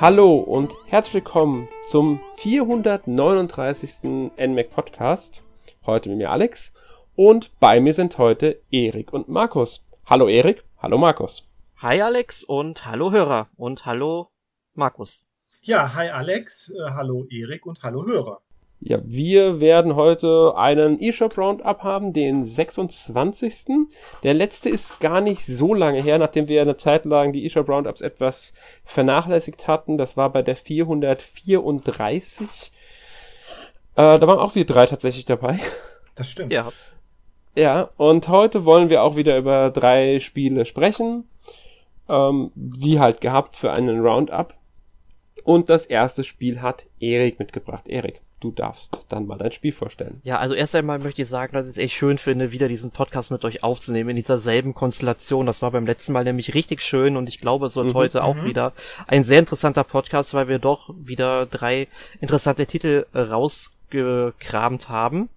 Hallo und herzlich willkommen zum 439. NMAC Podcast. Heute mit mir Alex und bei mir sind heute Erik und Markus. Hallo Erik, hallo Markus. Hi Alex und hallo Hörer und hallo Markus. Ja, hi Alex, äh, hallo Erik und hallo Hörer. Ja, wir werden heute einen eShop Roundup haben, den 26. Der letzte ist gar nicht so lange her, nachdem wir eine Zeit lang die eShop Roundups etwas vernachlässigt hatten. Das war bei der 434. Äh, da waren auch wir drei tatsächlich dabei. Das stimmt. Ja. Ja, und heute wollen wir auch wieder über drei Spiele sprechen. Ähm, wie halt gehabt für einen Roundup. Und das erste Spiel hat Erik mitgebracht. Erik du darfst dann mal dein Spiel vorstellen. Ja, also erst einmal möchte ich sagen, dass ich es echt schön finde, wieder diesen Podcast mit euch aufzunehmen in dieser selben Konstellation. Das war beim letzten Mal nämlich richtig schön und ich glaube, es wird mhm, heute auch mhm. wieder ein sehr interessanter Podcast, weil wir doch wieder drei interessante Titel rausgekramt haben.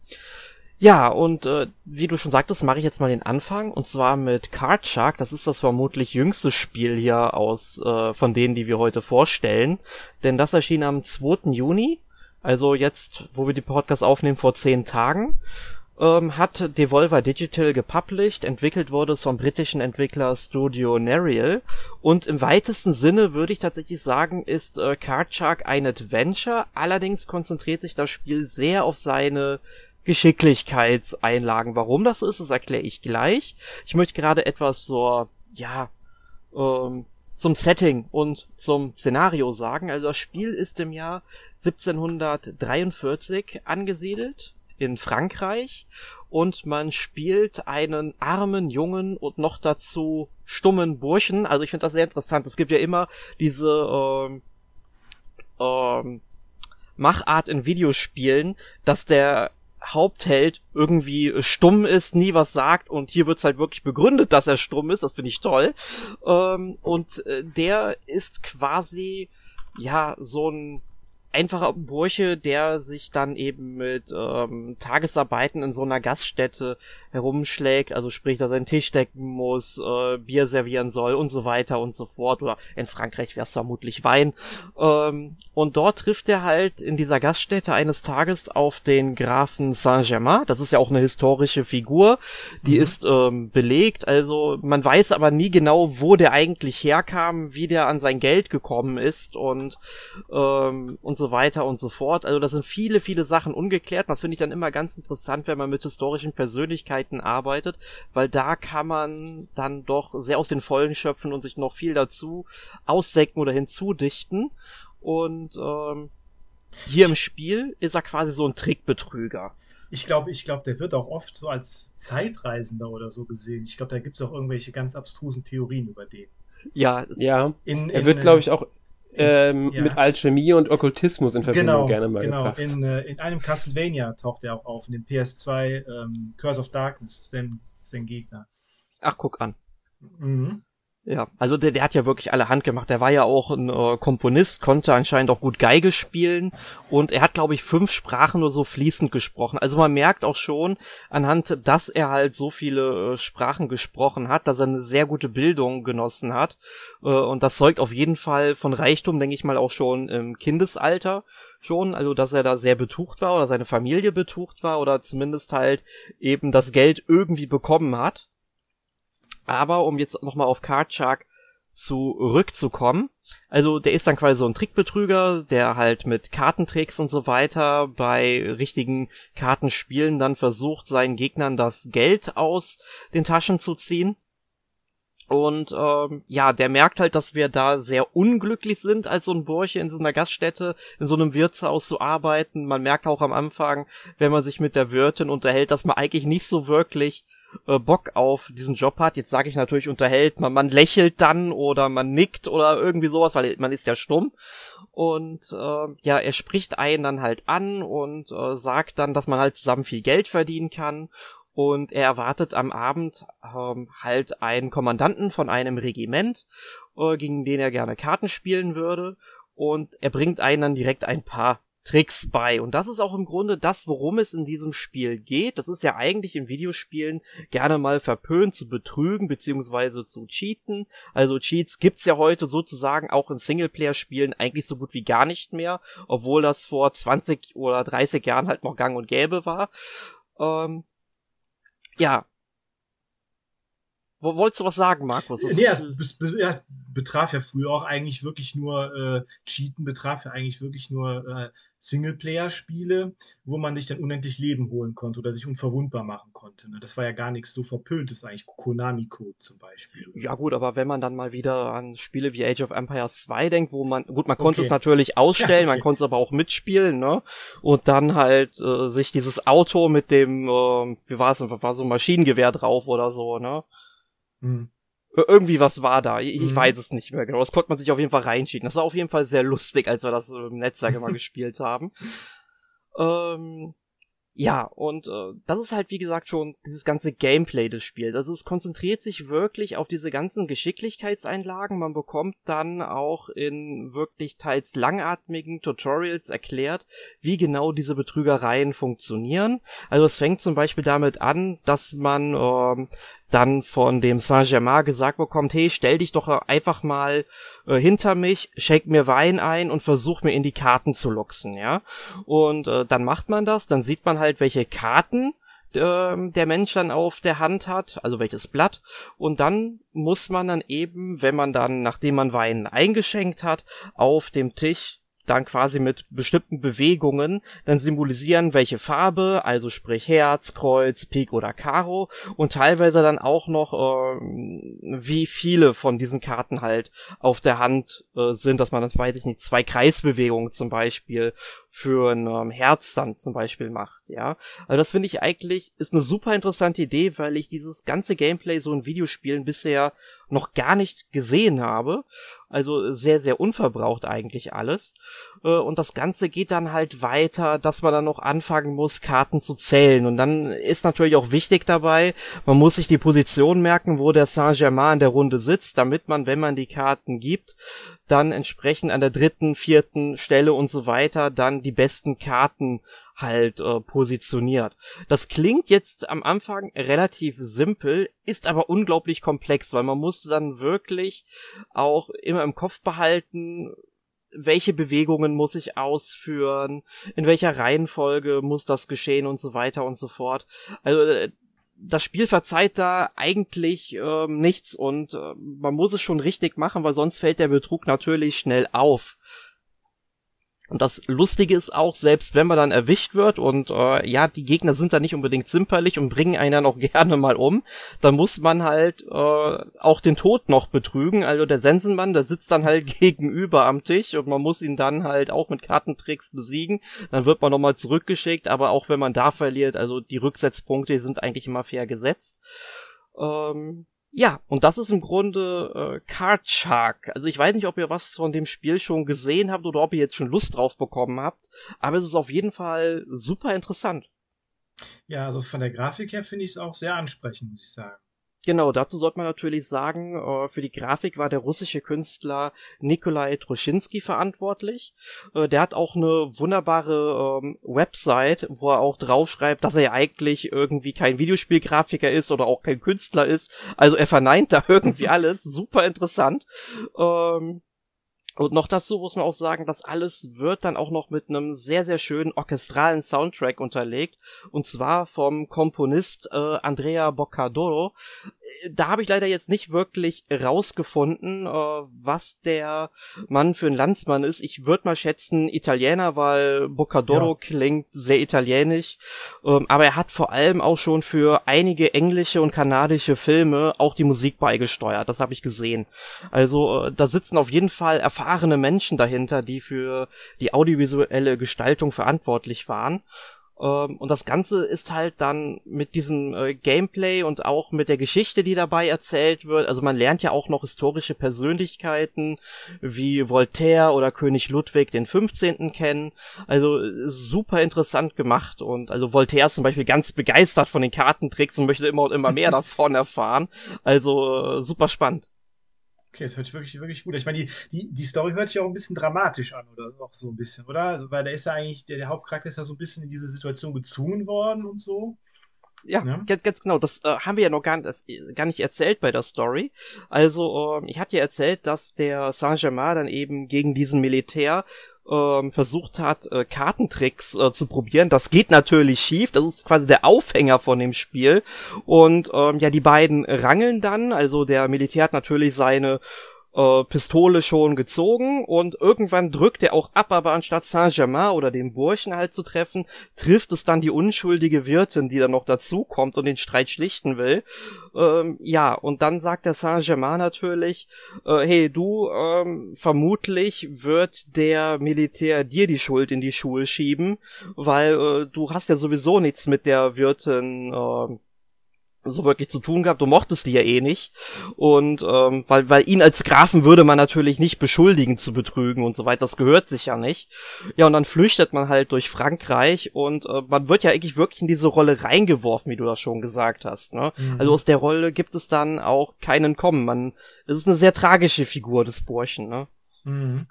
Ja, und äh, wie du schon sagtest, mache ich jetzt mal den Anfang und zwar mit Card Shark. Das ist das vermutlich jüngste Spiel hier aus äh, von denen, die wir heute vorstellen, denn das erschien am 2. Juni also jetzt, wo wir die Podcast aufnehmen, vor zehn Tagen, ähm, hat Devolver Digital gepublished, entwickelt wurde es vom britischen Entwickler Studio Nerial und im weitesten Sinne würde ich tatsächlich sagen, ist äh, Card Shark ein Adventure, allerdings konzentriert sich das Spiel sehr auf seine Geschicklichkeitseinlagen. Warum das so ist, das erkläre ich gleich. Ich möchte gerade etwas so, ja, ähm, zum Setting und zum Szenario sagen. Also das Spiel ist im Jahr 1743 angesiedelt in Frankreich und man spielt einen armen Jungen und noch dazu stummen Burschen. Also ich finde das sehr interessant. Es gibt ja immer diese ähm, ähm, Machart in Videospielen, dass der Hauptheld irgendwie stumm ist, nie was sagt und hier wird's halt wirklich begründet, dass er stumm ist, das finde ich toll. Ähm, und äh, der ist quasi ja so ein einfacher Bursche, der sich dann eben mit ähm, Tagesarbeiten in so einer Gaststätte herumschlägt, also sprich, dass er einen Tisch decken muss, äh, Bier servieren soll und so weiter und so fort. Oder in Frankreich wäre es vermutlich Wein. Ähm, und dort trifft er halt in dieser Gaststätte eines Tages auf den Grafen Saint-Germain. Das ist ja auch eine historische Figur. Die mhm. ist ähm, belegt, also man weiß aber nie genau, wo der eigentlich herkam, wie der an sein Geld gekommen ist und, ähm, und so so weiter und so fort. Also das sind viele, viele Sachen ungeklärt. Das finde ich dann immer ganz interessant, wenn man mit historischen Persönlichkeiten arbeitet, weil da kann man dann doch sehr aus den Vollen schöpfen und sich noch viel dazu ausdecken oder hinzudichten. Und ähm, hier im Spiel ist er quasi so ein Trickbetrüger. Ich glaube, ich glaube, der wird auch oft so als Zeitreisender oder so gesehen. Ich glaube, da gibt es auch irgendwelche ganz abstrusen Theorien über den. Ja, ja. In, in, er wird, glaube ich, auch ähm, ja. mit Alchemie und Okkultismus in Verbindung genau, gerne mal genau. gebracht. In, äh, in einem Castlevania taucht er auch auf, in dem PS2 ähm, Curse of Darkness ist der, ist der Gegner. Ach, guck an. Mhm. Ja, also der, der hat ja wirklich alle Hand gemacht. Der war ja auch ein äh, Komponist, konnte anscheinend auch gut Geige spielen und er hat, glaube ich, fünf Sprachen nur so fließend gesprochen. Also man merkt auch schon anhand, dass er halt so viele äh, Sprachen gesprochen hat, dass er eine sehr gute Bildung genossen hat äh, und das zeugt auf jeden Fall von Reichtum, denke ich mal, auch schon im Kindesalter schon, also dass er da sehr betucht war oder seine Familie betucht war oder zumindest halt eben das Geld irgendwie bekommen hat. Aber um jetzt nochmal auf Card Shark zurückzukommen, also der ist dann quasi so ein Trickbetrüger, der halt mit Kartentricks und so weiter bei richtigen Kartenspielen dann versucht, seinen Gegnern das Geld aus den Taschen zu ziehen. Und ähm, ja, der merkt halt, dass wir da sehr unglücklich sind, als so ein Bursche in so einer Gaststätte, in so einem Wirtshaus zu arbeiten. Man merkt auch am Anfang, wenn man sich mit der Wirtin unterhält, dass man eigentlich nicht so wirklich äh, Bock auf diesen Job hat. Jetzt sage ich natürlich unterhält, man, man lächelt dann oder man nickt oder irgendwie sowas, weil man ist ja stumm. Und äh, ja, er spricht einen dann halt an und äh, sagt dann, dass man halt zusammen viel Geld verdienen kann. Und er erwartet am Abend ähm, halt einen Kommandanten von einem Regiment, äh, gegen den er gerne Karten spielen würde. Und er bringt einen dann direkt ein paar Tricks bei. Und das ist auch im Grunde das, worum es in diesem Spiel geht. Das ist ja eigentlich in Videospielen gerne mal verpönt zu betrügen beziehungsweise zu cheaten. Also Cheats gibt's ja heute sozusagen auch in Singleplayer-Spielen eigentlich so gut wie gar nicht mehr, obwohl das vor 20 oder 30 Jahren halt noch gang und gäbe war. Ähm, ja, Wolltest du was sagen, Markus? Nee, es, es, betraf ja früher auch eigentlich wirklich nur, äh, Cheaten betraf ja eigentlich wirklich nur äh, Singleplayer-Spiele, wo man sich dann unendlich Leben holen konnte oder sich unverwundbar machen konnte. Ne? Das war ja gar nichts so Verpöntes eigentlich. Konami-Code zum Beispiel. Ja gut, aber wenn man dann mal wieder an Spiele wie Age of Empires 2 denkt, wo man, gut, man konnte okay. es natürlich ausstellen, ja, okay. man konnte es aber auch mitspielen, ne? Und dann halt äh, sich dieses Auto mit dem, äh, wie war es, war so ein Maschinengewehr drauf oder so, ne? Mhm. Irgendwie was war da. Ich, mhm. weiß es nicht mehr genau. Das konnte man sich auf jeden Fall reinschieben. Das war auf jeden Fall sehr lustig, als wir das im Netzwerk immer gespielt haben. Ähm, ja, und äh, das ist halt wie gesagt schon dieses ganze Gameplay des Spiels. Also es konzentriert sich wirklich auf diese ganzen Geschicklichkeitseinlagen. Man bekommt dann auch in wirklich teils langatmigen Tutorials erklärt, wie genau diese Betrügereien funktionieren. Also es fängt zum Beispiel damit an, dass man äh, dann von dem Saint-Germain gesagt bekommt, hey, stell dich doch einfach mal äh, hinter mich, schenk mir Wein ein und versuch mir in die Karten zu luxen, ja. Und äh, dann macht man das, dann sieht man halt, welche Karten äh, der Mensch dann auf der Hand hat, also welches Blatt. Und dann muss man dann eben, wenn man dann, nachdem man Wein eingeschenkt hat, auf dem Tisch dann quasi mit bestimmten Bewegungen dann symbolisieren, welche Farbe, also sprich Herz, Kreuz, Pik oder Karo und teilweise dann auch noch, äh, wie viele von diesen Karten halt auf der Hand äh, sind, dass man dann, weiß ich nicht, zwei Kreisbewegungen zum Beispiel für ein ähm, Herz dann zum Beispiel macht, ja. Also das finde ich eigentlich, ist eine super interessante Idee, weil ich dieses ganze Gameplay so in Videospielen bisher noch gar nicht gesehen habe. Also sehr, sehr unverbraucht eigentlich alles. Äh, und das Ganze geht dann halt weiter, dass man dann noch anfangen muss, Karten zu zählen. Und dann ist natürlich auch wichtig dabei, man muss sich die Position merken, wo der Saint-Germain in der Runde sitzt, damit man, wenn man die Karten gibt, dann entsprechend an der dritten, vierten Stelle und so weiter dann die besten Karten halt äh, positioniert. Das klingt jetzt am Anfang relativ simpel, ist aber unglaublich komplex, weil man muss dann wirklich auch immer im Kopf behalten, welche Bewegungen muss ich ausführen, in welcher Reihenfolge muss das geschehen und so weiter und so fort. Also äh, das Spiel verzeiht da eigentlich ähm, nichts und äh, man muss es schon richtig machen, weil sonst fällt der Betrug natürlich schnell auf. Und das Lustige ist auch, selbst wenn man dann erwischt wird und äh, ja, die Gegner sind da nicht unbedingt zimperlich und bringen einen dann auch gerne mal um, dann muss man halt äh, auch den Tod noch betrügen. Also der Sensenmann, der sitzt dann halt gegenüber am Tisch und man muss ihn dann halt auch mit Kartentricks besiegen. Dann wird man nochmal zurückgeschickt, aber auch wenn man da verliert, also die Rücksetzpunkte sind eigentlich immer fair gesetzt. Ähm, ja, und das ist im Grunde äh, Card Shark. Also ich weiß nicht, ob ihr was von dem Spiel schon gesehen habt oder ob ihr jetzt schon Lust drauf bekommen habt, aber es ist auf jeden Fall super interessant. Ja, also von der Grafik her finde ich es auch sehr ansprechend, muss ich sagen. Genau, dazu sollte man natürlich sagen, äh, für die Grafik war der russische Künstler Nikolai Troschinski verantwortlich. Äh, der hat auch eine wunderbare ähm, Website, wo er auch draufschreibt, dass er ja eigentlich irgendwie kein Videospielgrafiker ist oder auch kein Künstler ist. Also er verneint da irgendwie alles. Super interessant. Ähm, und noch dazu muss man auch sagen, das alles wird dann auch noch mit einem sehr, sehr schönen orchestralen Soundtrack unterlegt. Und zwar vom Komponist äh, Andrea Boccadoro. Da habe ich leider jetzt nicht wirklich rausgefunden, äh, was der Mann für ein Landsmann ist. Ich würde mal schätzen Italiener, weil Boccadoro ja. klingt sehr italienisch. Ähm, aber er hat vor allem auch schon für einige englische und kanadische Filme auch die Musik beigesteuert. Das habe ich gesehen. Also äh, da sitzen auf jeden Fall Erfahrungen erfahrene Menschen dahinter, die für die audiovisuelle Gestaltung verantwortlich waren. Ähm, und das Ganze ist halt dann mit diesem äh, Gameplay und auch mit der Geschichte, die dabei erzählt wird. Also man lernt ja auch noch historische Persönlichkeiten wie Voltaire oder König Ludwig den 15. kennen. Also super interessant gemacht und also Voltaire ist zum Beispiel ganz begeistert von den Kartentricks und möchte immer und immer mehr davon erfahren. Also äh, super spannend. Okay, das hört sich wirklich, wirklich gut. Ich meine, die, die, die Story hört sich auch ein bisschen dramatisch an, oder auch so ein bisschen, oder? Also, weil der ist ja eigentlich, der, der Hauptcharakter ist ja so ein bisschen in diese Situation gezwungen worden und so. Ja, ja, Ganz, ganz genau. Das äh, haben wir ja noch gar, das, gar nicht erzählt bei der Story. Also, äh, ich hatte ja erzählt, dass der Saint-Germain dann eben gegen diesen Militär ähm, versucht hat, äh, Kartentricks äh, zu probieren. Das geht natürlich schief. Das ist quasi der Aufhänger von dem Spiel. Und ähm, ja, die beiden rangeln dann. Also der Militär hat natürlich seine äh, Pistole schon gezogen und irgendwann drückt er auch ab, aber anstatt Saint-Germain oder den Burschen halt zu treffen, trifft es dann die unschuldige Wirtin, die dann noch dazukommt und den Streit schlichten will. Ähm, ja, und dann sagt der Saint-Germain natürlich, äh, hey, du, ähm, vermutlich wird der Militär dir die Schuld in die Schuhe schieben, weil äh, du hast ja sowieso nichts mit der Wirtin äh, so wirklich zu tun gehabt. Du mochtest die ja eh nicht. Und ähm, weil, weil ihn als Grafen würde man natürlich nicht beschuldigen zu betrügen und so weiter. Das gehört sich ja nicht. Ja, und dann flüchtet man halt durch Frankreich und äh, man wird ja eigentlich wirklich in diese Rolle reingeworfen, wie du das schon gesagt hast. Ne? Mhm. Also aus der Rolle gibt es dann auch keinen Kommen. Man, es ist eine sehr tragische Figur des Burschen, ne? Mhm.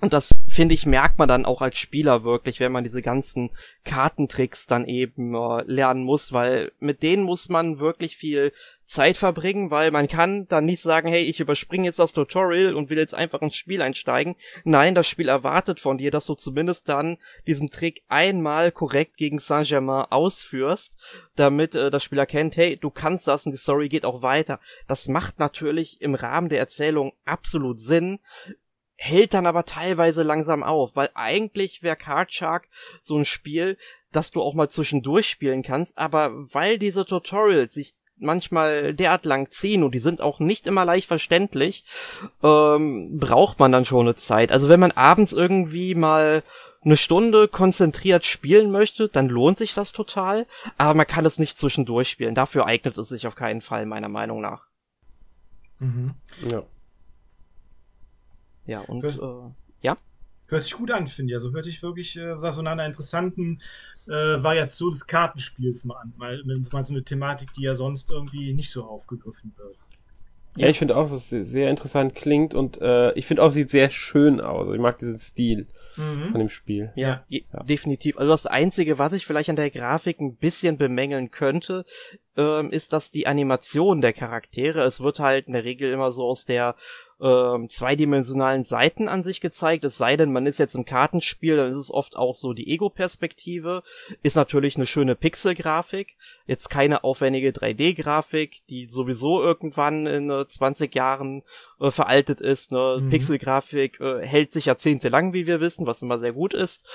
Und das, finde ich, merkt man dann auch als Spieler wirklich, wenn man diese ganzen Kartentricks dann eben äh, lernen muss, weil mit denen muss man wirklich viel Zeit verbringen, weil man kann dann nicht sagen, hey, ich überspringe jetzt das Tutorial und will jetzt einfach ins Spiel einsteigen. Nein, das Spiel erwartet von dir, dass du zumindest dann diesen Trick einmal korrekt gegen Saint-Germain ausführst, damit äh, das Spiel erkennt, hey, du kannst das und die Story geht auch weiter. Das macht natürlich im Rahmen der Erzählung absolut Sinn, hält dann aber teilweise langsam auf, weil eigentlich wäre Card Shark so ein Spiel, das du auch mal zwischendurch spielen kannst, aber weil diese Tutorials sich manchmal derart lang ziehen und die sind auch nicht immer leicht verständlich, ähm, braucht man dann schon eine Zeit. Also wenn man abends irgendwie mal eine Stunde konzentriert spielen möchte, dann lohnt sich das total, aber man kann es nicht zwischendurch spielen. Dafür eignet es sich auf keinen Fall, meiner Meinung nach. Mhm. Ja. Ja, und hört, äh, ja. Hört sich gut an, finde ich. Also hört sich wirklich äh, so nach einer interessanten äh, Variation des Kartenspiels mal an. Mal, mal so eine Thematik, die ja sonst irgendwie nicht so aufgegriffen wird. Ja, ich finde auch, dass es sehr interessant klingt und äh, ich finde auch, sieht sehr schön aus. Also ich mag diesen Stil mhm. von dem Spiel. Ja, ja, definitiv. Also das Einzige, was ich vielleicht an der Grafik ein bisschen bemängeln könnte, ähm, ist, dass die Animation der Charaktere, es wird halt in der Regel immer so aus der ähm, zweidimensionalen Seiten an sich gezeigt, es sei denn, man ist jetzt im Kartenspiel, dann ist es oft auch so die Ego-Perspektive, ist natürlich eine schöne Pixel-Grafik, jetzt keine aufwendige 3D-Grafik, die sowieso irgendwann in äh, 20 Jahren äh, veraltet ist, ne? Mhm. Pixel-Grafik äh, hält sich jahrzehntelang, wie wir wissen, was immer sehr gut ist.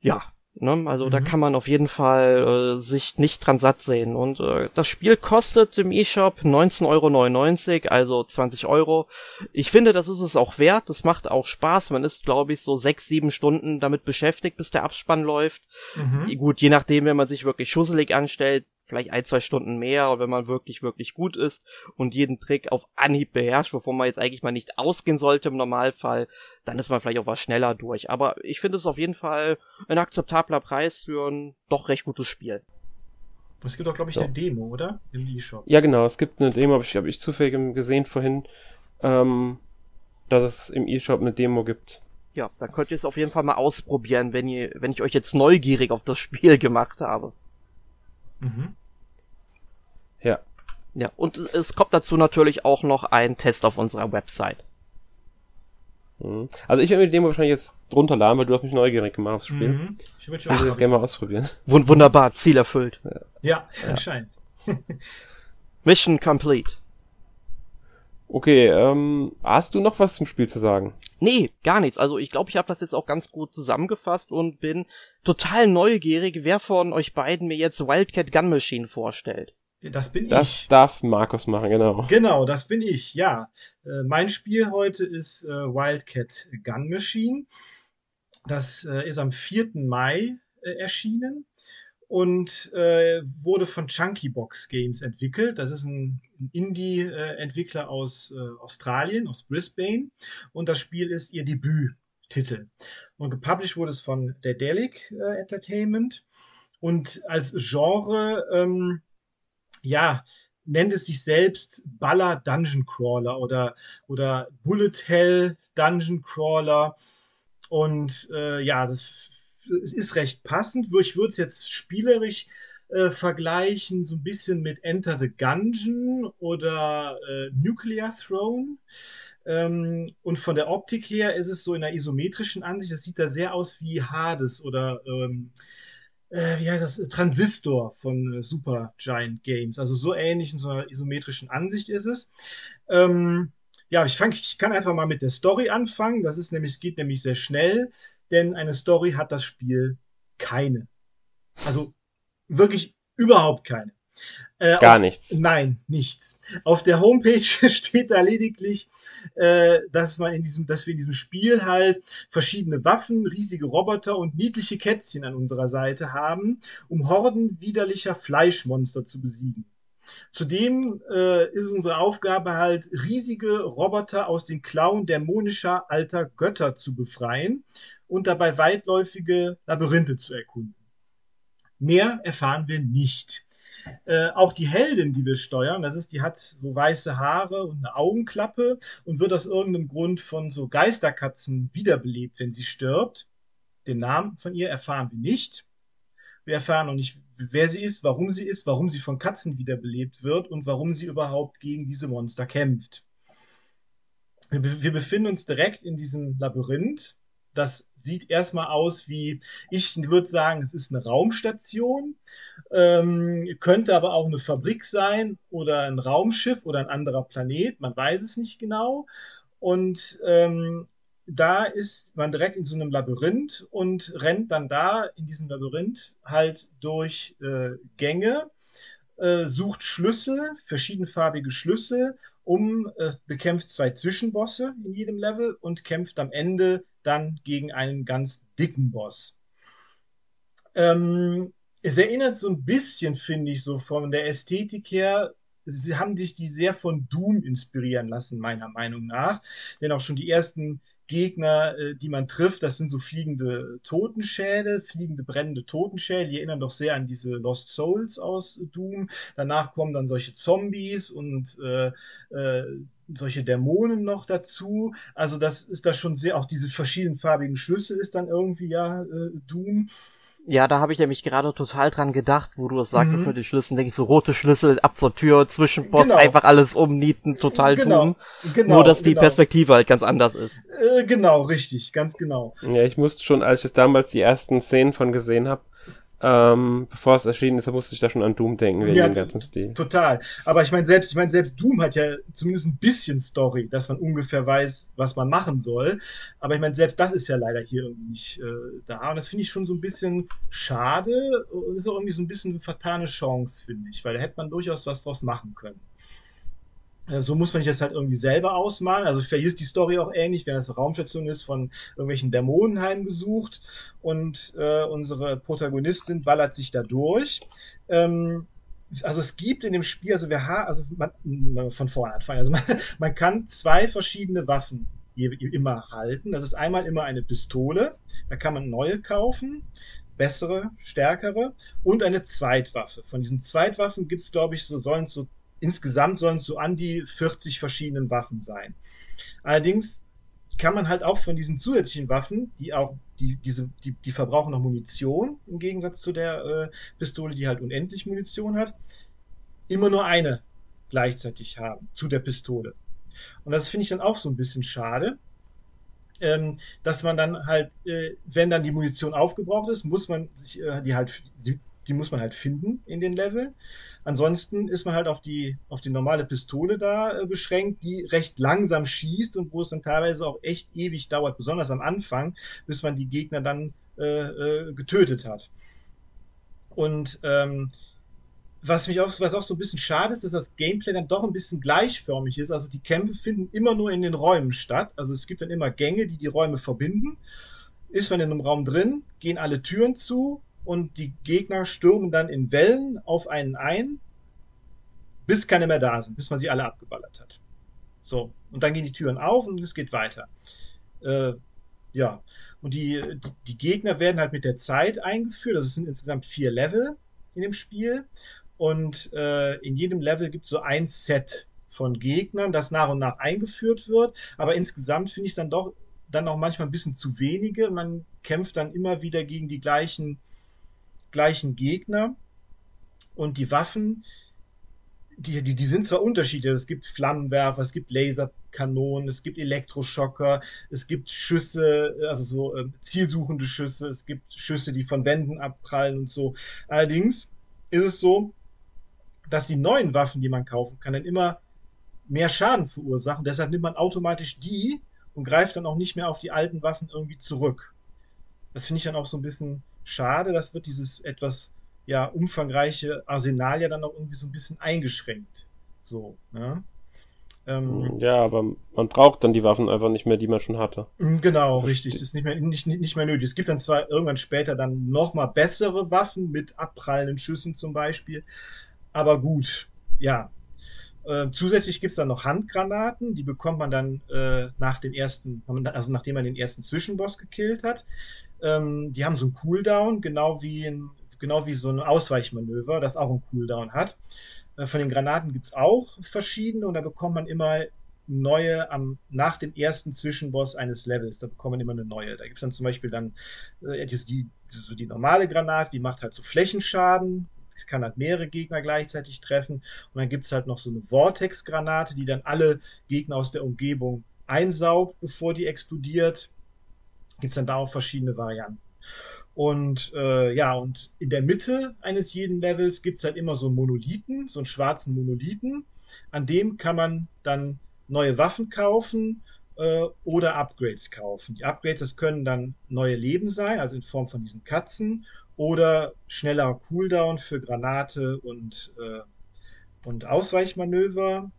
Ja, Ne? Also mhm. da kann man auf jeden Fall äh, sich nicht dran satt sehen. Und äh, das Spiel kostet im eShop 19,99 Euro, also 20 Euro. Ich finde, das ist es auch wert. Das macht auch Spaß. Man ist, glaube ich, so sechs, sieben Stunden damit beschäftigt, bis der Abspann läuft. Mhm. Gut, je nachdem, wenn man sich wirklich schusselig anstellt, vielleicht ein, zwei Stunden mehr, und wenn man wirklich, wirklich gut ist und jeden Trick auf Anhieb beherrscht, wovon man jetzt eigentlich mal nicht ausgehen sollte im Normalfall, dann ist man vielleicht auch was schneller durch. Aber ich finde es auf jeden Fall ein akzeptabler Preis für ein doch recht gutes Spiel. Es gibt auch, glaube ich, so. eine Demo, oder? Im E-Shop. Ja, genau. Es gibt eine Demo, habe ich, hab ich zufällig gesehen vorhin, ähm, dass es im E-Shop eine Demo gibt. Ja, dann könnt ihr es auf jeden Fall mal ausprobieren, wenn ihr, wenn ich euch jetzt neugierig auf das Spiel gemacht habe. Mhm. Ja. Ja, und es kommt dazu natürlich auch noch ein Test auf unserer Website. Mhm. Also ich werde mir die Demo wahrscheinlich jetzt drunter laden, weil du hast mich neugierig gemacht aufs Spiel. Mhm. Ich würde das gerne mal ausprobieren. Wunderbar, Ziel erfüllt. Ja, ja anscheinend. Mission complete. Okay, ähm, hast du noch was zum Spiel zu sagen? Nee, gar nichts. Also ich glaube, ich habe das jetzt auch ganz gut zusammengefasst und bin total neugierig, wer von euch beiden mir jetzt Wildcat Gun Machine vorstellt. Das bin das ich. Das darf Markus machen, genau. Genau, das bin ich, ja. Äh, mein Spiel heute ist äh, Wildcat Gun Machine. Das äh, ist am 4. Mai äh, erschienen und äh, wurde von Chunky Box Games entwickelt. Das ist ein, ein Indie-Entwickler aus äh, Australien, aus Brisbane. Und das Spiel ist ihr Debüttitel. Und gepublished wurde es von Daedalic äh, Entertainment. Und als Genre, ähm, ja, nennt es sich selbst Baller Dungeon Crawler oder, oder Bullet Hell Dungeon Crawler. Und äh, ja, das es ist recht passend. Ich würde es jetzt spielerisch äh, vergleichen, so ein bisschen mit Enter the Gungeon oder äh, Nuclear Throne. Ähm, und von der Optik her ist es so in einer isometrischen Ansicht, das sieht da sehr aus wie Hades oder ähm, äh, wie heißt das, Transistor von äh, Super Giant Games. Also so ähnlich in so einer isometrischen Ansicht ist es. Ähm, ja, ich, fang, ich kann einfach mal mit der Story anfangen. Das ist nämlich, geht nämlich sehr schnell, denn eine Story hat das Spiel keine. Also wirklich überhaupt keine. Äh, Gar auf, nichts. Nein, nichts. Auf der Homepage steht da lediglich, äh, dass man in diesem, dass wir in diesem Spiel halt verschiedene Waffen, riesige Roboter und niedliche Kätzchen an unserer Seite haben, um Horden widerlicher Fleischmonster zu besiegen. Zudem äh, ist unsere Aufgabe halt, riesige Roboter aus den Klauen dämonischer alter Götter zu befreien und dabei weitläufige Labyrinthe zu erkunden. Mehr erfahren wir nicht. Äh, auch die Heldin, die wir steuern, das ist, die hat so weiße Haare und eine Augenklappe und wird aus irgendeinem Grund von so Geisterkatzen wiederbelebt, wenn sie stirbt. Den Namen von ihr erfahren wir nicht. Wir erfahren noch nicht, wer sie ist, warum sie ist, warum sie von Katzen wiederbelebt wird und warum sie überhaupt gegen diese Monster kämpft. Wir, wir befinden uns direkt in diesem Labyrinth das sieht erstmal aus wie, ich würde sagen, es ist eine Raumstation, ähm, könnte aber auch eine Fabrik sein oder ein Raumschiff oder ein anderer Planet, man weiß es nicht genau. Und ähm, da ist man direkt in so einem Labyrinth und rennt dann da in diesem Labyrinth halt durch äh, Gänge, äh, sucht Schlüssel, verschiedenfarbige Schlüssel, um äh, bekämpft zwei Zwischenbosse in jedem Level und kämpft am Ende dann gegen einen ganz dicken Boss. Ähm, es erinnert so ein bisschen, finde ich, so von der Ästhetik her. Sie haben sich die sehr von Doom inspirieren lassen, meiner Meinung nach. Denn auch schon die ersten Gegner, äh, die man trifft, das sind so fliegende Totenschädel, fliegende brennende Totenschädel, die erinnern doch sehr an diese Lost Souls aus Doom. Danach kommen dann solche Zombies und äh, äh, solche Dämonen noch dazu. Also das ist da schon sehr, auch diese verschiedenfarbigen Schlüssel ist dann irgendwie ja äh, Doom. Ja, da habe ich nämlich gerade total dran gedacht, wo du das sagtest mhm. mit den Schlüsseln, denke ich so rote Schlüssel ab zur Tür, Zwischenpost, genau. einfach alles umnieten, total genau. Doom. Genau, Nur, dass die genau. Perspektive halt ganz anders ist. Äh, genau, richtig, ganz genau. Ja, ich musste schon, als ich damals die ersten Szenen von gesehen habe, ähm, bevor es erschienen ist, da musste ich da schon an Doom denken, wegen ja, dem ganzen Stil. Total. Aber ich meine, selbst, ich meine, selbst Doom hat ja zumindest ein bisschen Story, dass man ungefähr weiß, was man machen soll. Aber ich meine, selbst das ist ja leider hier irgendwie nicht äh, da. Und das finde ich schon so ein bisschen schade. Ist auch irgendwie so ein bisschen eine vertane Chance, finde ich, weil da hätte man durchaus was draus machen können. Äh, so muss man sich das halt irgendwie selber ausmalen. Also hier ist die Story auch ähnlich, wenn das eine Raumstation ist, von irgendwelchen Dämonen heimgesucht und äh, unsere Protagonistin ballert sich da durch. Ähm, also es gibt in dem Spiel, also wir haben, also man, von vorne anfangen, also man, man kann zwei verschiedene Waffen immer halten. Das ist einmal immer eine Pistole, da kann man neue kaufen, bessere, stärkere und eine Zweitwaffe. Von diesen Zweitwaffen gibt es, glaube ich, so sollen so insgesamt sollen es so an die 40 verschiedenen Waffen sein. Allerdings kann man halt auch von diesen zusätzlichen Waffen, die auch, die, diese, die, die verbrauchen noch Munition, im Gegensatz zu der äh, Pistole, die halt unendlich Munition hat, immer nur eine gleichzeitig haben zu der Pistole. Und das finde ich dann auch so ein bisschen schade, ähm, dass man dann halt, äh, wenn dann die Munition aufgebraucht ist, muss man sich äh, die halt, die, muss man halt finden in den Level. Ansonsten ist man halt auf die, auf die normale Pistole da äh, beschränkt, die recht langsam schießt und wo es dann teilweise auch echt ewig dauert, besonders am Anfang, bis man die Gegner dann äh, äh, getötet hat. Und ähm, was mich auch, was auch so ein bisschen schade ist, dass das Gameplay dann doch ein bisschen gleichförmig ist. Also die Kämpfe finden immer nur in den Räumen statt. Also es gibt dann immer Gänge, die die Räume verbinden. Ist man in einem Raum drin, gehen alle Türen zu, und die Gegner stürmen dann in Wellen auf einen ein, bis keine mehr da sind, bis man sie alle abgeballert hat. So, und dann gehen die Türen auf und es geht weiter. Äh, ja, und die, die, Gegner werden halt mit der Zeit eingeführt. Das sind insgesamt vier Level in dem Spiel. Und äh, in jedem Level gibt es so ein Set von Gegnern, das nach und nach eingeführt wird. Aber insgesamt finde ich es dann doch dann auch manchmal ein bisschen zu wenige. Man kämpft dann immer wieder gegen die gleichen, gleichen Gegner. Und die Waffen, die, die, die sind zwar unterschiedlich. Es gibt Flammenwerfer, es gibt Laserkanonen, es gibt Elektroschocker, es gibt Schüsse, also so äh, zielsuchende Schüsse, es gibt Schüsse, die von Wänden abprallen und so. Allerdings ist es so, dass die neuen Waffen, die man kaufen kann, dann immer mehr Schaden verursachen. Deshalb nimmt man automatisch die und greift dann auch nicht mehr auf die alten Waffen irgendwie zurück. Das finde ich dann auch so ein bisschen schade. Das wird dieses etwas ja umfangreiche Arsenal ja dann auch irgendwie so ein bisschen eingeschränkt. So, ne? Ähm, ja, aber man braucht dann die Waffen einfach nicht mehr, die man schon hatte. Mm, genau, richtig. Das ist nicht mehr, nicht, nicht mehr nötig. Es gibt dann zwar irgendwann später dann nochmal bessere Waffen mit abprallenden Schüssen zum Beispiel, aber gut, ja. Äh, zusätzlich gibt es dann noch Handgranaten, die bekommt man dann äh, nach dem ersten, also nachdem man den ersten Zwischenboss gekillt hat. Ähm, die haben so einen Cooldown, genau wie, ein, genau wie so ein Ausweichmanöver, das auch einen Cooldown hat. Äh, von den Granaten gibt es auch verschiedene und da bekommt man immer neue am, nach dem ersten Zwischenboss eines Levels. Da bekommt man immer eine neue. Da gibt es dann zum Beispiel dann äh, die, so die normale Granate, die macht halt so Flächenschaden, kann halt mehrere Gegner gleichzeitig treffen. Und dann gibt es halt noch so eine Vortex-Granate, die dann alle Gegner aus der Umgebung einsaugt, bevor die explodiert. Gibt es dann da auch verschiedene Varianten. Und äh, ja, und in der Mitte eines jeden Levels gibt es halt immer so einen Monolithen, so einen schwarzen Monolithen. An dem kann man dann neue Waffen kaufen äh, oder Upgrades kaufen. Die Upgrades, das können dann neue Leben sein, also in Form von diesen Katzen, oder schneller Cooldown für Granate und, äh, und Ausweichmanöver.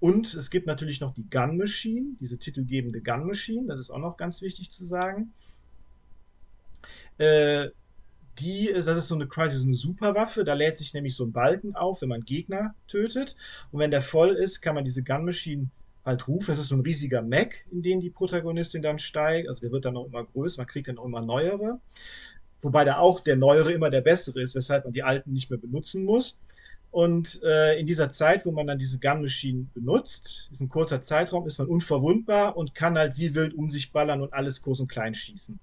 Und es gibt natürlich noch die Gun Machine, diese titelgebende Gun Machine, das ist auch noch ganz wichtig zu sagen. Äh, die, das ist so eine quasi so eine Superwaffe. Da lädt sich nämlich so ein Balken auf, wenn man Gegner tötet. Und wenn der voll ist, kann man diese Gun Machine halt rufen. Das ist so ein riesiger Mac, in den die Protagonistin dann steigt. Also der wird dann auch immer größer, man kriegt dann auch immer neuere wobei da auch der neuere immer der bessere ist, weshalb man die alten nicht mehr benutzen muss. Und äh, in dieser Zeit, wo man dann diese Gun Machine benutzt, ist ein kurzer Zeitraum, ist man unverwundbar und kann halt wie wild um sich ballern und alles groß und klein schießen.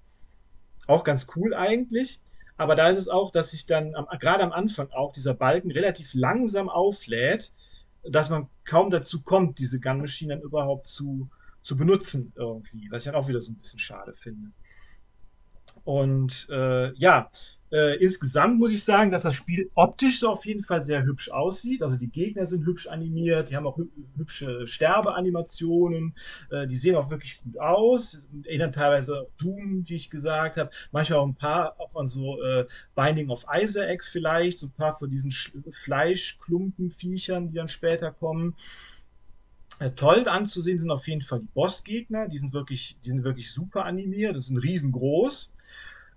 Auch ganz cool eigentlich. Aber da ist es auch, dass sich dann am, gerade am Anfang auch dieser Balken relativ langsam auflädt, dass man kaum dazu kommt, diese Gun Machine dann überhaupt zu, zu benutzen irgendwie, was ich dann auch wieder so ein bisschen schade finde. Und äh, ja, äh, insgesamt muss ich sagen, dass das Spiel optisch so auf jeden Fall sehr hübsch aussieht. Also die Gegner sind hübsch animiert, die haben auch hübsche Sterbeanimationen, äh, die sehen auch wirklich gut aus, erinnern teilweise Doom, wie ich gesagt habe, manchmal auch ein paar auch an so äh, Binding of Isaac vielleicht, so ein paar von diesen Fleischklumpenviechern, die dann später kommen. Äh, toll anzusehen sind auf jeden Fall die Bossgegner, die sind wirklich, die sind wirklich super animiert, das sind riesengroß.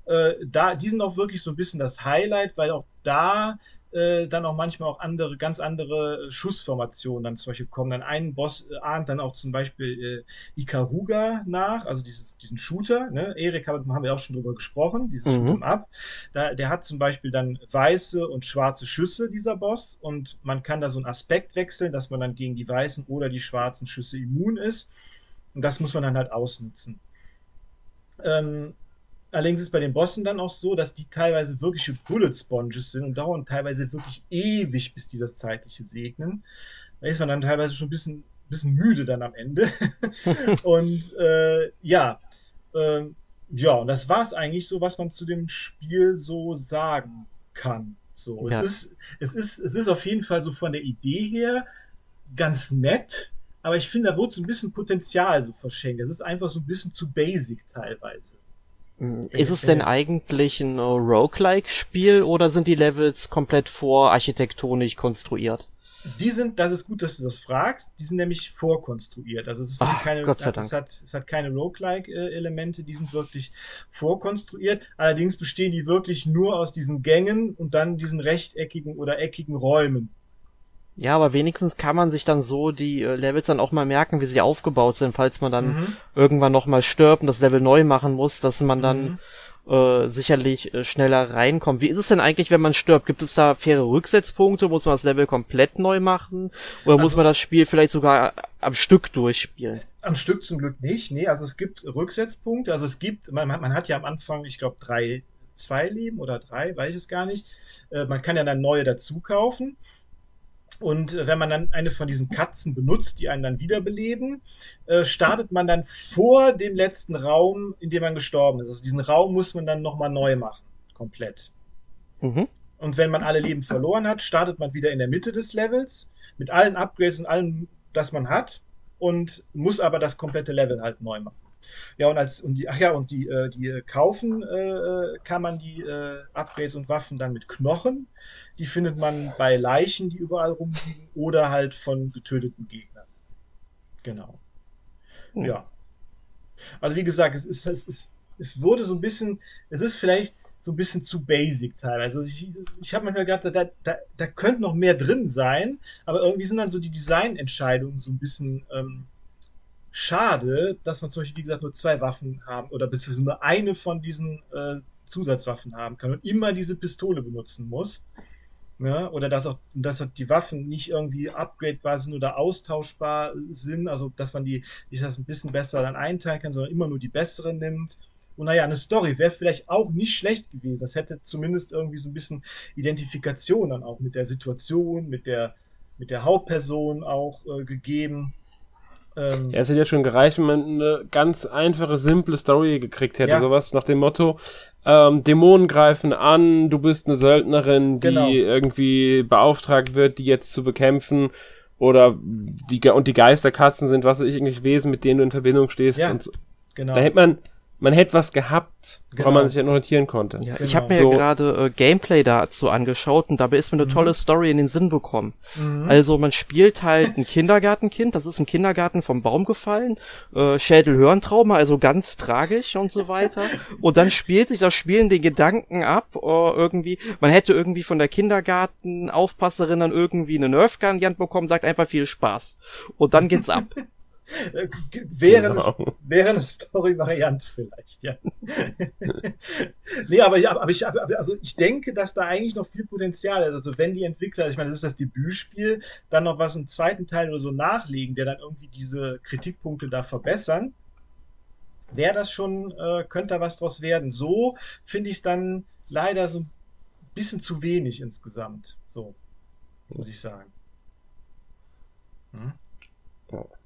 Äh, da, die sind auch wirklich so ein bisschen das Highlight, weil auch da äh, dann auch manchmal auch andere, ganz andere Schussformationen dann zum Beispiel kommen. Dann ein Boss äh, ahnt dann auch zum Beispiel äh, Ikaruga nach, also dieses, diesen Shooter, ne? Erik haben wir auch schon drüber gesprochen, dieses mhm. Shoot'em Up. Da, der hat zum Beispiel dann weiße und schwarze Schüsse, dieser Boss, und man kann da so einen Aspekt wechseln, dass man dann gegen die weißen oder die schwarzen Schüsse immun ist. Und das muss man dann halt ausnutzen. Ähm, Allerdings ist bei den Bossen dann auch so, dass die teilweise wirkliche Bullet Sponges sind und dauern teilweise wirklich ewig, bis die das Zeitliche segnen. Da ist man dann teilweise schon ein bisschen, bisschen müde dann am Ende. und äh, ja, äh, ja, und das war es eigentlich so, was man zu dem Spiel so sagen kann. So, ja. es, ist, es, ist, es ist auf jeden Fall so von der Idee her ganz nett, aber ich finde, da wurde so ein bisschen Potenzial so verschenkt. Es ist einfach so ein bisschen zu basic teilweise. Hm, ist es denn eigentlich ein Roguelike-Spiel oder sind die Levels komplett vorarchitektonisch konstruiert? Die sind, das ist gut, dass du das fragst, die sind nämlich vorkonstruiert. Also es, ist Ach, keine, Gott sei Dank. Es, hat, es hat keine Roguelike-Elemente, die sind wirklich vorkonstruiert. Allerdings bestehen die wirklich nur aus diesen Gängen und dann diesen rechteckigen oder eckigen Räumen. Ja, aber wenigstens kann man sich dann so die äh, Levels dann auch mal merken, wie sie aufgebaut sind, falls man dann mhm. irgendwann noch mal stirbt und das Level neu machen muss, dass man dann mhm. äh, sicherlich äh, schneller reinkommen. Wie ist es denn eigentlich, wenn man stirbt? Gibt es da faire Rücksetzpunkte? Muss man das Level komplett neu machen? Oder also, muss man das Spiel vielleicht sogar am Stück durchspielen? Am Stück zum Glück nicht. Nee, also es gibt Rücksetzpunkte. Also es gibt, man, man hat ja am Anfang, ich glaube, drei, zwei Leben oder drei, weiß ich es gar nicht. Äh, man kann ja dann neue dazu kaufen. Und äh, wenn man dann eine von diesen Katzen benutzt, die einen dann wiederbeleben, äh, startet man dann vor dem letzten Raum, in dem man gestorben ist. Also diesen Raum muss man dann nochmal neu machen. Komplett. Mhm. Und wenn man alle Leben verloren hat, startet man wieder in der Mitte des Levels mit allen Upgrades und allem, das man hat und muss aber das komplette Level halt neu machen. Ja, und als und die, ach ja, und die, äh, die äh, kaufen äh, äh, kann man die äh, Upgrades und Waffen dann mit Knochen. Die findet man bei Leichen, die überall rumliegen, oder halt von getöteten Gegnern. Genau. Hm. Ja. Also wie gesagt, es ist, es ist, es wurde so ein bisschen, es ist vielleicht so ein bisschen zu basic teilweise. Also ich, ich habe manchmal gedacht, da, da, da könnte noch mehr drin sein, aber irgendwie sind dann so die Designentscheidungen so ein bisschen ähm, schade, dass man zum Beispiel, wie gesagt, nur zwei Waffen haben oder beziehungsweise nur eine von diesen äh, Zusatzwaffen haben kann und immer diese Pistole benutzen muss. Ne? Oder dass auch, dass auch die Waffen nicht irgendwie upgradebar sind oder austauschbar sind, also dass man die, die das ein bisschen besser dann einteilen kann, sondern immer nur die besseren nimmt. Und naja, eine Story wäre vielleicht auch nicht schlecht gewesen. Das hätte zumindest irgendwie so ein bisschen Identifikation dann auch mit der Situation, mit der, mit der Hauptperson auch äh, gegeben. Ähm, ja, es hätte ja schon gereicht, wenn man eine ganz einfache, simple Story gekriegt hätte. Ja. Sowas nach dem Motto, ähm, Dämonen greifen an, du bist eine Söldnerin, die genau. irgendwie beauftragt wird, die jetzt zu bekämpfen. Oder die, und die Geisterkatzen sind, was weiß ich, irgendwelche Wesen, mit denen du in Verbindung stehst. Ja, und so. genau. Da hätte man, man hätte was gehabt, woran genau. man sich orientieren konnte. Ja, ich genau. habe mir so. ja gerade äh, Gameplay dazu angeschaut und dabei ist mir eine mhm. tolle Story in den Sinn bekommen. Mhm. Also man spielt halt ein Kindergartenkind, das ist im Kindergarten vom Baum gefallen, äh, Schädelhörentrauma, also ganz tragisch und so weiter. und dann spielt sich das Spiel in den Gedanken ab, äh, irgendwie, man hätte irgendwie von der Kindergartenaufpasserin dann irgendwie eine Nerfgun in die Hand bekommen, sagt einfach viel Spaß. Und dann geht's ab. wäre, genau. eine, wäre eine Story-Variante vielleicht, ja. nee, aber, ich, aber ich, also ich denke, dass da eigentlich noch viel Potenzial ist. Also wenn die Entwickler, ich meine, das ist das Debütspiel, dann noch was im zweiten Teil oder so nachlegen, der dann irgendwie diese Kritikpunkte da verbessern, wäre das schon, äh, könnte da was draus werden. So finde ich es dann leider so ein bisschen zu wenig insgesamt. So, würde ich sagen. Hm?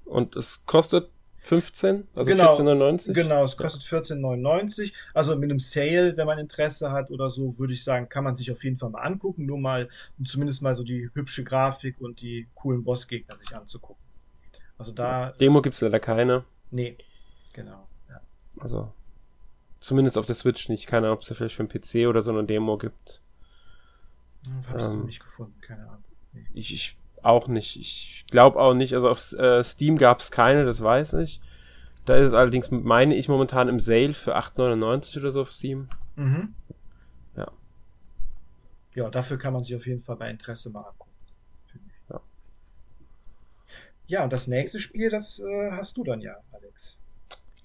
Und es kostet 15, also genau, 14,99? Genau, es kostet 14,99. Also mit einem Sale, wenn man Interesse hat oder so, würde ich sagen, kann man sich auf jeden Fall mal angucken, nur mal, um zumindest mal so die hübsche Grafik und die coolen Bossgegner sich anzugucken. Also da. Demo gibt es leider keine. Nee, genau. Ja. Also, zumindest auf der Switch nicht. Keine Ahnung, ob es vielleicht für einen PC oder so eine Demo gibt. Hm, Habe ich ähm, noch nicht gefunden, keine Ahnung. Nee. Ich, ich auch nicht. Ich glaube auch nicht. Also auf äh, Steam gab es keine, das weiß ich. Da ist es allerdings, meine ich, momentan im Sale für 8,99 oder so auf Steam. Mhm. Ja. Ja, dafür kann man sich auf jeden Fall bei Interesse mal angucken. Ja. Ja, und das nächste Spiel, das äh, hast du dann ja, Alex.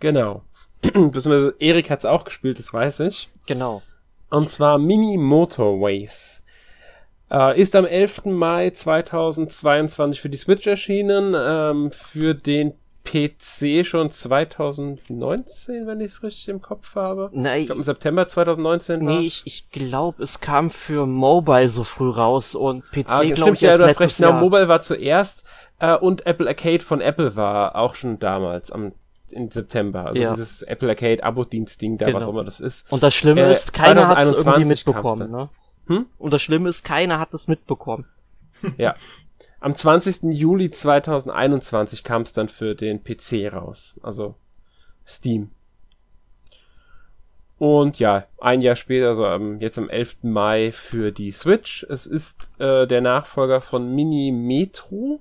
Genau. Beziehungsweise Erik hat es auch gespielt, das weiß ich. Genau. Und zwar Mini Motorways. Äh, ist am 11. Mai 2022 für die Switch erschienen, ähm, für den PC schon 2019, wenn ich es richtig im Kopf habe. Nein, ich glaube im September 2019. Nee, ich, ich glaube, es kam für Mobile so früh raus und PC, ah, glaube ich, ja, du hast recht. Genau, Mobile war zuerst äh, und Apple Arcade von Apple war auch schon damals am im September. Also ja. dieses Apple Arcade Abo-Dienst-Ding da, genau. was auch immer das ist. Und das Schlimme äh, ist, keiner hat es irgendwie mitbekommen, ne? Hm? Und das Schlimme ist, keiner hat es mitbekommen. Ja. Am 20. Juli 2021 kam es dann für den PC raus. Also Steam. Und ja, ein Jahr später, also ähm, jetzt am 11. Mai für die Switch. Es ist äh, der Nachfolger von Mini Metro.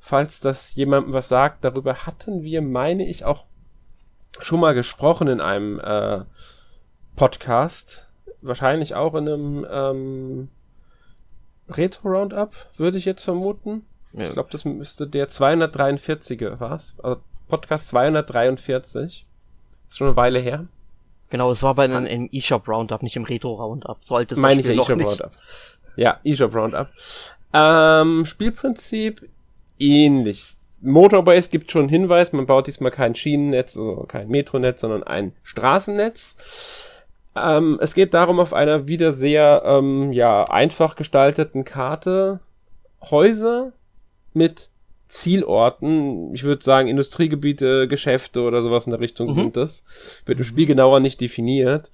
Falls das jemandem was sagt, darüber hatten wir, meine ich, auch schon mal gesprochen in einem äh, Podcast wahrscheinlich auch in einem ähm, Retro-Roundup, würde ich jetzt vermuten. Ja. Ich glaube, das müsste der 243er, was? Also Podcast 243. Ist schon eine Weile her. Genau, es war bei einem im eShop Roundup, nicht im Retro Roundup. Sollte es Meine ich ja eShop Roundup. Ja, eShop Roundup. Ähm, Spielprinzip ähnlich. Motorbase gibt schon einen Hinweis, man baut diesmal kein Schienennetz, also kein Metronetz, sondern ein Straßennetz. Ähm, es geht darum, auf einer wieder sehr ähm, ja, einfach gestalteten Karte Häuser mit Zielorten, ich würde sagen Industriegebiete, Geschäfte oder sowas in der Richtung mhm. sind das, wird im Spiel genauer nicht definiert,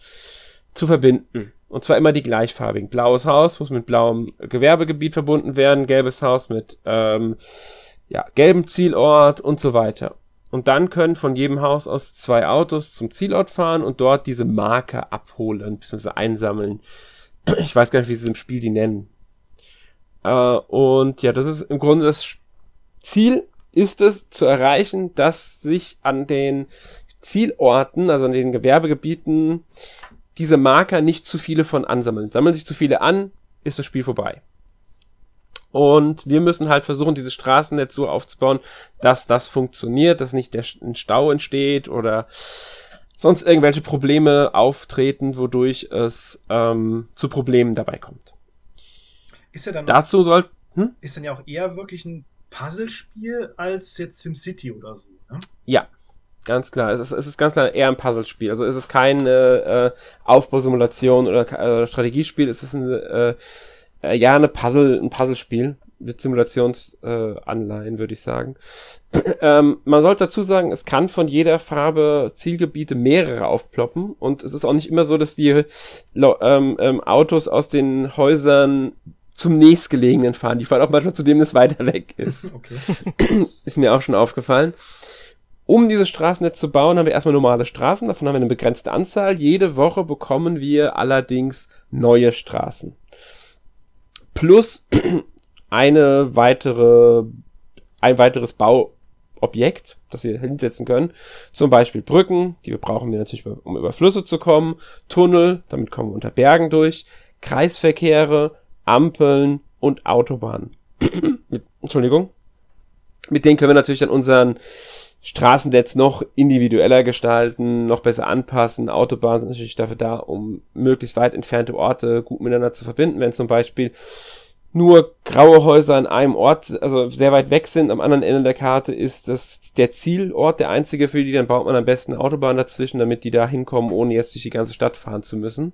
zu verbinden. Und zwar immer die gleichfarbigen. Blaues Haus muss mit blauem Gewerbegebiet verbunden werden, gelbes Haus mit ähm, ja, gelbem Zielort und so weiter. Und dann können von jedem Haus aus zwei Autos zum Zielort fahren und dort diese Marke abholen, bzw. einsammeln. Ich weiß gar nicht, wie sie im Spiel die nennen. Äh, und ja, das ist im Grunde das Ziel ist es zu erreichen, dass sich an den Zielorten, also an den Gewerbegebieten, diese Marker nicht zu viele von ansammeln. Sammeln sich zu viele an, ist das Spiel vorbei. Und wir müssen halt versuchen, dieses Straßennetz so aufzubauen, dass das funktioniert, dass nicht der, ein Stau entsteht oder sonst irgendwelche Probleme auftreten, wodurch es ähm, zu Problemen dabei kommt. Ist ja dann Dazu soll hm? ist dann ja auch eher wirklich ein Puzzlespiel als jetzt SimCity oder so. Ne? Ja, ganz klar. Es ist, es ist ganz klar eher ein Puzzlespiel. Also es ist kein äh, Aufbausimulation oder äh, Strategiespiel. Es ist ein, äh, äh, ja eine Puzzle, ein Puzzlespiel mit Simulationsanleihen, äh, würde ich sagen. ähm, man sollte dazu sagen, es kann von jeder Farbe Zielgebiete mehrere aufploppen und es ist auch nicht immer so, dass die ähm, ähm, Autos aus den Häusern zum nächstgelegenen fahren. Die fahren auch manchmal zu dem, das weiter weg ist. Okay. ist mir auch schon aufgefallen. Um dieses Straßennetz zu bauen, haben wir erstmal normale Straßen. Davon haben wir eine begrenzte Anzahl. Jede Woche bekommen wir allerdings neue Straßen. Plus eine weitere, ein weiteres Bauobjekt, das wir hinsetzen können. Zum Beispiel Brücken, die brauchen wir natürlich, um über Flüsse zu kommen. Tunnel, damit kommen wir unter Bergen durch. Kreisverkehre, Ampeln und Autobahnen. mit, Entschuldigung. Mit denen können wir natürlich dann unseren Straßennetz noch individueller gestalten, noch besser anpassen. Autobahnen sind natürlich dafür da, um möglichst weit entfernte Orte gut miteinander zu verbinden. Wenn zum Beispiel nur graue Häuser an einem Ort, also sehr weit weg sind, am anderen Ende der Karte ist das der Zielort der einzige für die, dann baut man am besten eine Autobahn dazwischen, damit die da hinkommen, ohne jetzt durch die ganze Stadt fahren zu müssen.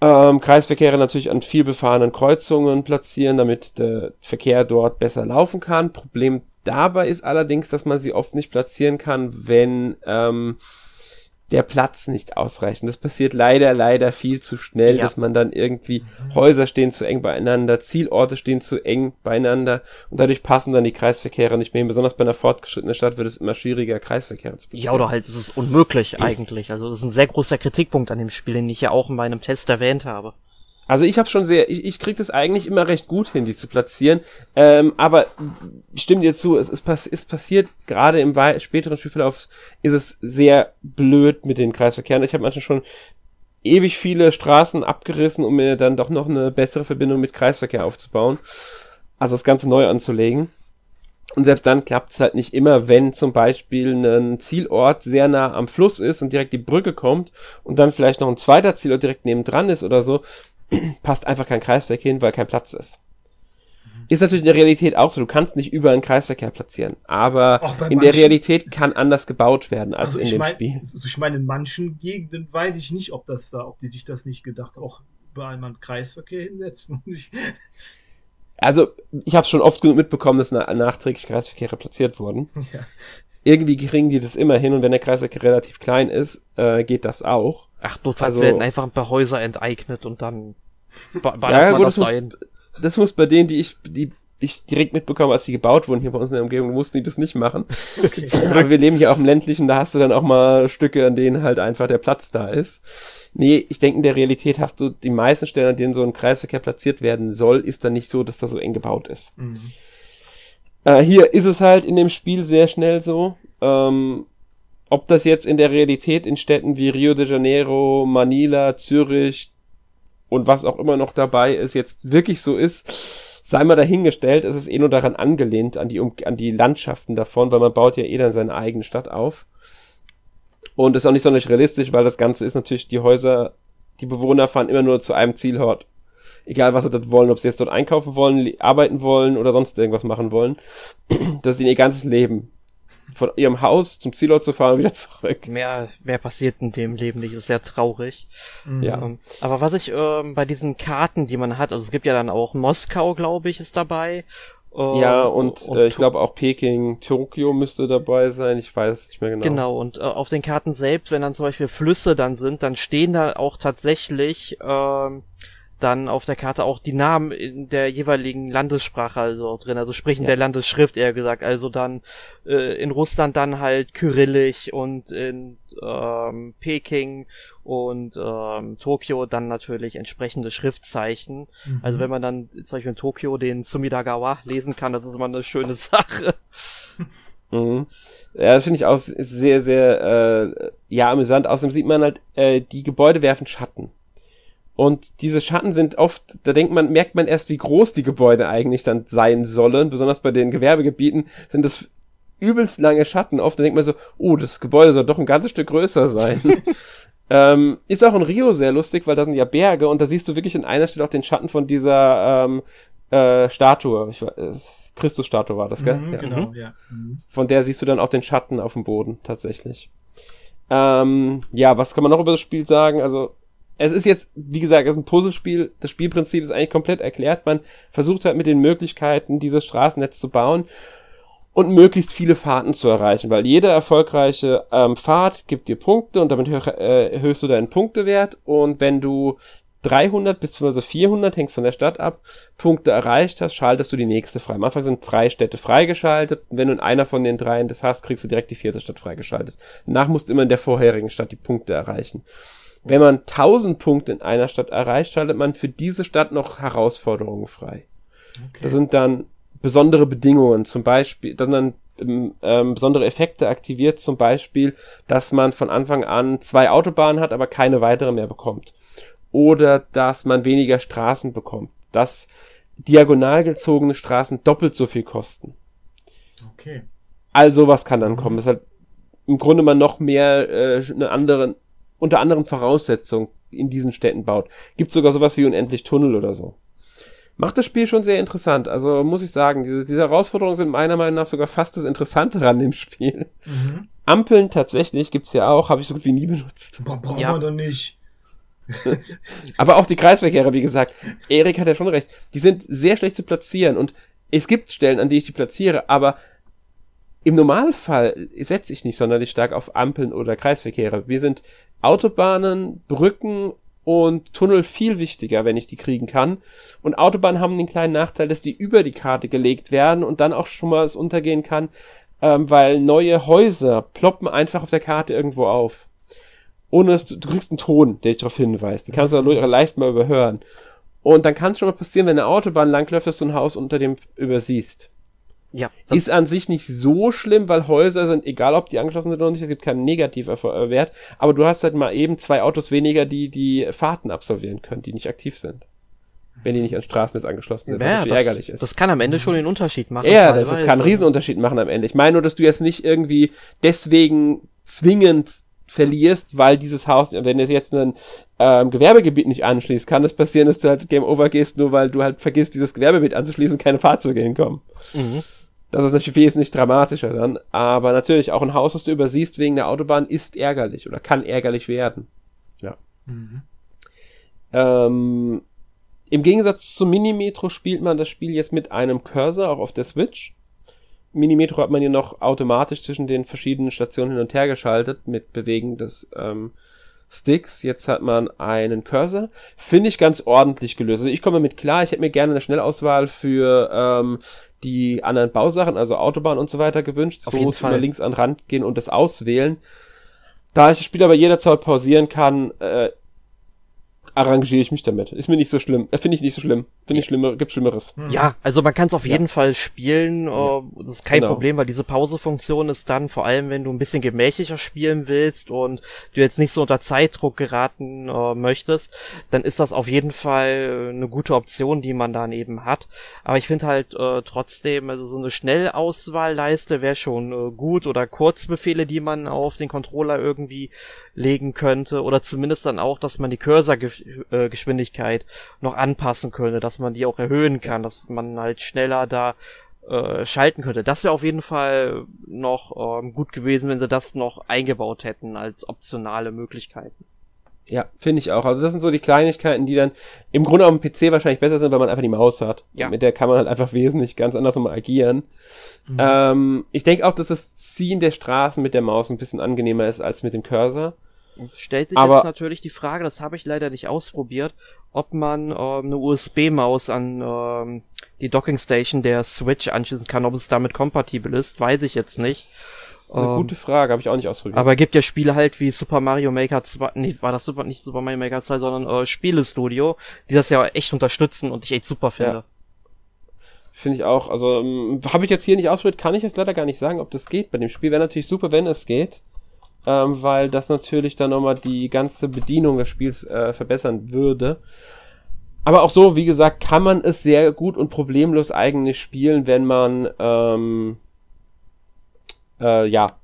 Ähm, Kreisverkehre natürlich an viel befahrenen Kreuzungen platzieren, damit der Verkehr dort besser laufen kann. Problem dabei ist allerdings, dass man sie oft nicht platzieren kann, wenn ähm, der Platz nicht ausreichend. Das passiert leider, leider viel zu schnell, ja. dass man dann irgendwie. Häuser stehen zu eng beieinander, Zielorte stehen zu eng beieinander und dadurch passen dann die Kreisverkehre nicht mehr. Besonders bei einer fortgeschrittenen Stadt wird es immer schwieriger, Kreisverkehre zu platzieren. Ja, oder halt, es ist unmöglich eigentlich. Also das ist ein sehr großer Kritikpunkt an dem Spiel, den ich ja auch in meinem Test erwähnt habe. Also ich habe schon sehr, ich, ich kriege das eigentlich immer recht gut hin, die zu platzieren. Ähm, aber stimmt dir zu, es ist, pass ist passiert, gerade im späteren Spielverlauf ist es sehr blöd mit den Kreisverkehren. Ich habe manchmal schon ewig viele Straßen abgerissen, um mir dann doch noch eine bessere Verbindung mit Kreisverkehr aufzubauen. Also das Ganze neu anzulegen. Und selbst dann klappt es halt nicht immer, wenn zum Beispiel ein Zielort sehr nah am Fluss ist und direkt die Brücke kommt und dann vielleicht noch ein zweiter Zielort direkt nebendran ist oder so, passt einfach kein Kreisverkehr hin, weil kein Platz ist. Ist natürlich in der Realität auch so. Du kannst nicht über einen Kreisverkehr platzieren. Aber in der Realität kann anders gebaut werden als also in dem mein, Spiel. Also ich meine, in manchen Gegenden weiß ich nicht, ob das da, ob die sich das nicht gedacht, auch über einen Kreisverkehr hinsetzen. also, ich habe schon oft genug mitbekommen, dass nachträglich Kreisverkehre platziert wurden. Ja. Irgendwie kriegen die das immer hin und wenn der Kreisverkehr relativ klein ist, äh, geht das auch. Ach, notfalls also, werden einfach ein paar Häuser enteignet und dann ba ja, gut, das, das muss, das muss bei denen, die ich, die ich direkt mitbekommen, als die gebaut wurden hier bei uns in der Umgebung, mussten die das nicht machen. Okay. Aber wir leben hier auch im ländlichen, da hast du dann auch mal Stücke, an denen halt einfach der Platz da ist. Nee, ich denke, in der Realität hast du die meisten Stellen, an denen so ein Kreisverkehr platziert werden soll, ist dann nicht so, dass da so eng gebaut ist. Mhm. Äh, hier ist es halt in dem Spiel sehr schnell so. Ähm, ob das jetzt in der Realität in Städten wie Rio de Janeiro, Manila, Zürich und was auch immer noch dabei ist, jetzt wirklich so ist, sei mal dahingestellt. Es ist eh nur daran angelehnt, an die, an die Landschaften davon, weil man baut ja eh dann seine eigene Stadt auf. Und ist auch nicht sonderlich realistisch, weil das Ganze ist natürlich, die Häuser, die Bewohner fahren immer nur zu einem Zielort. Egal, was sie dort wollen, ob sie jetzt dort einkaufen wollen, arbeiten wollen oder sonst irgendwas machen wollen. Das ist ihr ganzes Leben von ihrem Haus zum Zielort zu fahren und wieder zurück. Mehr, mehr passiert in dem Leben nicht, das ist sehr traurig. Mhm. Ja. Ähm, aber was ich ähm, bei diesen Karten, die man hat, also es gibt ja dann auch Moskau, glaube ich, ist dabei. Ähm, ja, und, und äh, ich glaube auch Peking, Tokio müsste dabei sein, ich weiß nicht mehr genau. Genau, und äh, auf den Karten selbst, wenn dann zum Beispiel Flüsse dann sind, dann stehen da auch tatsächlich ähm, dann auf der Karte auch die Namen in der jeweiligen Landessprache also drin, also sprich in ja. der Landesschrift eher gesagt. Also dann äh, in Russland dann halt Kyrillisch und in ähm, Peking und ähm, Tokio dann natürlich entsprechende Schriftzeichen. Mhm. Also wenn man dann zum Beispiel in Tokio den Sumidagawa lesen kann, das ist immer eine schöne Sache. Mhm. Ja, das finde ich auch sehr, sehr äh, ja amüsant. Außerdem sieht man halt, äh, die Gebäude werfen Schatten. Und diese Schatten sind oft, da denkt man, merkt man erst, wie groß die Gebäude eigentlich dann sein sollen. Besonders bei den Gewerbegebieten sind das übelst lange Schatten. Oft denkt man so, oh, das Gebäude soll doch ein ganzes Stück größer sein. ähm, ist auch in Rio sehr lustig, weil da sind ja Berge und da siehst du wirklich in einer Stelle auch den Schatten von dieser ähm, äh, Statue. Ich, äh, Christus-Statue war das, gell? Mhm, ja. Genau, mhm. ja. Mhm. Von der siehst du dann auch den Schatten auf dem Boden, tatsächlich. Ähm, ja, was kann man noch über das Spiel sagen? Also, es ist jetzt, wie gesagt, es ist ein Puzzlespiel. Das Spielprinzip ist eigentlich komplett erklärt. Man versucht halt mit den Möglichkeiten, dieses Straßennetz zu bauen und möglichst viele Fahrten zu erreichen, weil jede erfolgreiche ähm, Fahrt gibt dir Punkte und damit äh, erhöhst du deinen Punktewert und wenn du 300 bzw. 400, hängt von der Stadt ab, Punkte erreicht hast, schaltest du die nächste frei. Am Anfang sind drei Städte freigeschaltet. Und wenn du in einer von den dreien das hast, kriegst du direkt die vierte Stadt freigeschaltet. Danach musst du immer in der vorherigen Stadt die Punkte erreichen. Wenn man 1000 Punkte in einer Stadt erreicht, schaltet man für diese Stadt noch Herausforderungen frei. Okay. Das sind dann besondere Bedingungen, zum Beispiel, dann dann ähm, ähm, besondere Effekte aktiviert, zum Beispiel, dass man von Anfang an zwei Autobahnen hat, aber keine weitere mehr bekommt. Oder dass man weniger Straßen bekommt. Dass diagonal gezogene Straßen doppelt so viel kosten. Okay. Also was kann dann kommen. Das ist halt im Grunde man noch mehr äh, eine andere, unter anderen Voraussetzungen in diesen Städten baut. Gibt sogar sowas wie unendlich Tunnel oder so. Macht das Spiel schon sehr interessant. Also muss ich sagen, diese, diese Herausforderungen sind meiner Meinung nach sogar fast das Interessante an dem Spiel. Mhm. Ampeln tatsächlich gibt's ja auch, habe ich so gut wie nie benutzt. Boah, brauchen ja. wir doch nicht. Aber auch die Kreisverkehre, wie gesagt. Erik hat ja schon recht. Die sind sehr schlecht zu platzieren und es gibt Stellen, an die ich die platziere, aber im Normalfall setze ich nicht sonderlich stark auf Ampeln oder Kreisverkehre. Wir sind Autobahnen, Brücken und Tunnel viel wichtiger, wenn ich die kriegen kann. Und Autobahnen haben den kleinen Nachteil, dass die über die Karte gelegt werden und dann auch schon mal es untergehen kann, ähm, weil neue Häuser ploppen einfach auf der Karte irgendwo auf. Ohne dass du, du kriegst einen Ton, der dich darauf hinweist. Den kannst du leicht mal überhören. Und dann kann es schon mal passieren, wenn eine Autobahn langläuft, dass du ein Haus unter dem übersiehst. Ja. Ist an sich nicht so schlimm, weil Häuser sind, egal ob die angeschlossen sind oder nicht, es gibt keinen Negativwert, aber du hast halt mal eben zwei Autos weniger, die die Fahrten absolvieren können, die nicht aktiv sind. Wenn die nicht ans Straßennetz angeschlossen sind, ja, was das, ärgerlich ist. Das kann am Ende schon den Unterschied machen. Ja, das, das kann einen Riesenunterschied machen am Ende. Ich meine nur, dass du jetzt nicht irgendwie deswegen zwingend verlierst, weil dieses Haus, wenn es jetzt ein ähm, Gewerbegebiet nicht anschließt, kann es passieren, dass du halt Game Over gehst, nur weil du halt vergisst, dieses Gewerbegebiet anzuschließen und keine Fahrzeuge hinkommen. Mhm. Das ist natürlich wesentlich dramatischer dann. Aber natürlich, auch ein Haus, das du übersiehst wegen der Autobahn, ist ärgerlich oder kann ärgerlich werden. Ja. Mhm. Ähm, Im Gegensatz zum Minimetro spielt man das Spiel jetzt mit einem Cursor, auch auf der Switch. Minimetro hat man hier noch automatisch zwischen den verschiedenen Stationen hin und her geschaltet mit Bewegen des ähm, Sticks. Jetzt hat man einen Cursor. Finde ich ganz ordentlich gelöst. Also ich komme mit klar. Ich hätte mir gerne eine Schnellauswahl für ähm, die anderen Bausachen, also Autobahn und so weiter gewünscht. Auf so muss man links an den Rand gehen und das auswählen. Da ich das Spiel aber jederzeit pausieren kann, äh, arrangiere ich mich damit. Ist mir nicht so schlimm. Äh, Finde ich nicht so schlimm. Finde ich schlimmer, gibt Schlimmeres. Hm. Ja, also man kann es auf jeden Fall spielen. Ja. Äh, das ist kein genau. Problem, weil diese Pausefunktion ist dann, vor allem wenn du ein bisschen gemächlicher spielen willst und du jetzt nicht so unter Zeitdruck geraten äh, möchtest, dann ist das auf jeden Fall eine gute Option, die man dann eben hat. Aber ich finde halt äh, trotzdem, also so eine Schnellauswahlleiste wäre schon äh, gut oder Kurzbefehle, die man auf den Controller irgendwie legen könnte oder zumindest dann auch, dass man die Cursor-Geschwindigkeit noch anpassen könnte, dass man die auch erhöhen kann, dass man halt schneller da äh, schalten könnte. Das wäre auf jeden Fall noch ähm, gut gewesen, wenn sie das noch eingebaut hätten als optionale Möglichkeiten. Ja, finde ich auch. Also das sind so die Kleinigkeiten, die dann im Grunde auf dem PC wahrscheinlich besser sind, weil man einfach die Maus hat. Ja. Mit der kann man halt einfach wesentlich ganz anders nochmal agieren. Mhm. Ähm, ich denke auch, dass das Ziehen der Straßen mit der Maus ein bisschen angenehmer ist als mit dem Cursor. Stellt sich Aber jetzt natürlich die Frage, das habe ich leider nicht ausprobiert, ob man ähm, eine USB-Maus an ähm, die Docking Station der Switch anschließen kann, ob es damit kompatibel ist, weiß ich jetzt nicht. Eine ähm, gute Frage, habe ich auch nicht ausprobiert. Aber gibt ja Spiele halt wie Super Mario Maker 2, nee, war das Super, nicht Super Mario Maker 2, sondern äh, Spielestudio, die das ja echt unterstützen und ich echt super finde. Ja. Finde ich auch. Also ähm, habe ich jetzt hier nicht ausprobiert, kann ich jetzt leider gar nicht sagen, ob das geht. Bei dem Spiel wäre natürlich super, wenn es geht ähm, weil das natürlich dann nochmal die ganze Bedienung des Spiels äh, verbessern würde. Aber auch so, wie gesagt, kann man es sehr gut und problemlos eigentlich spielen, wenn man ähm, äh, ja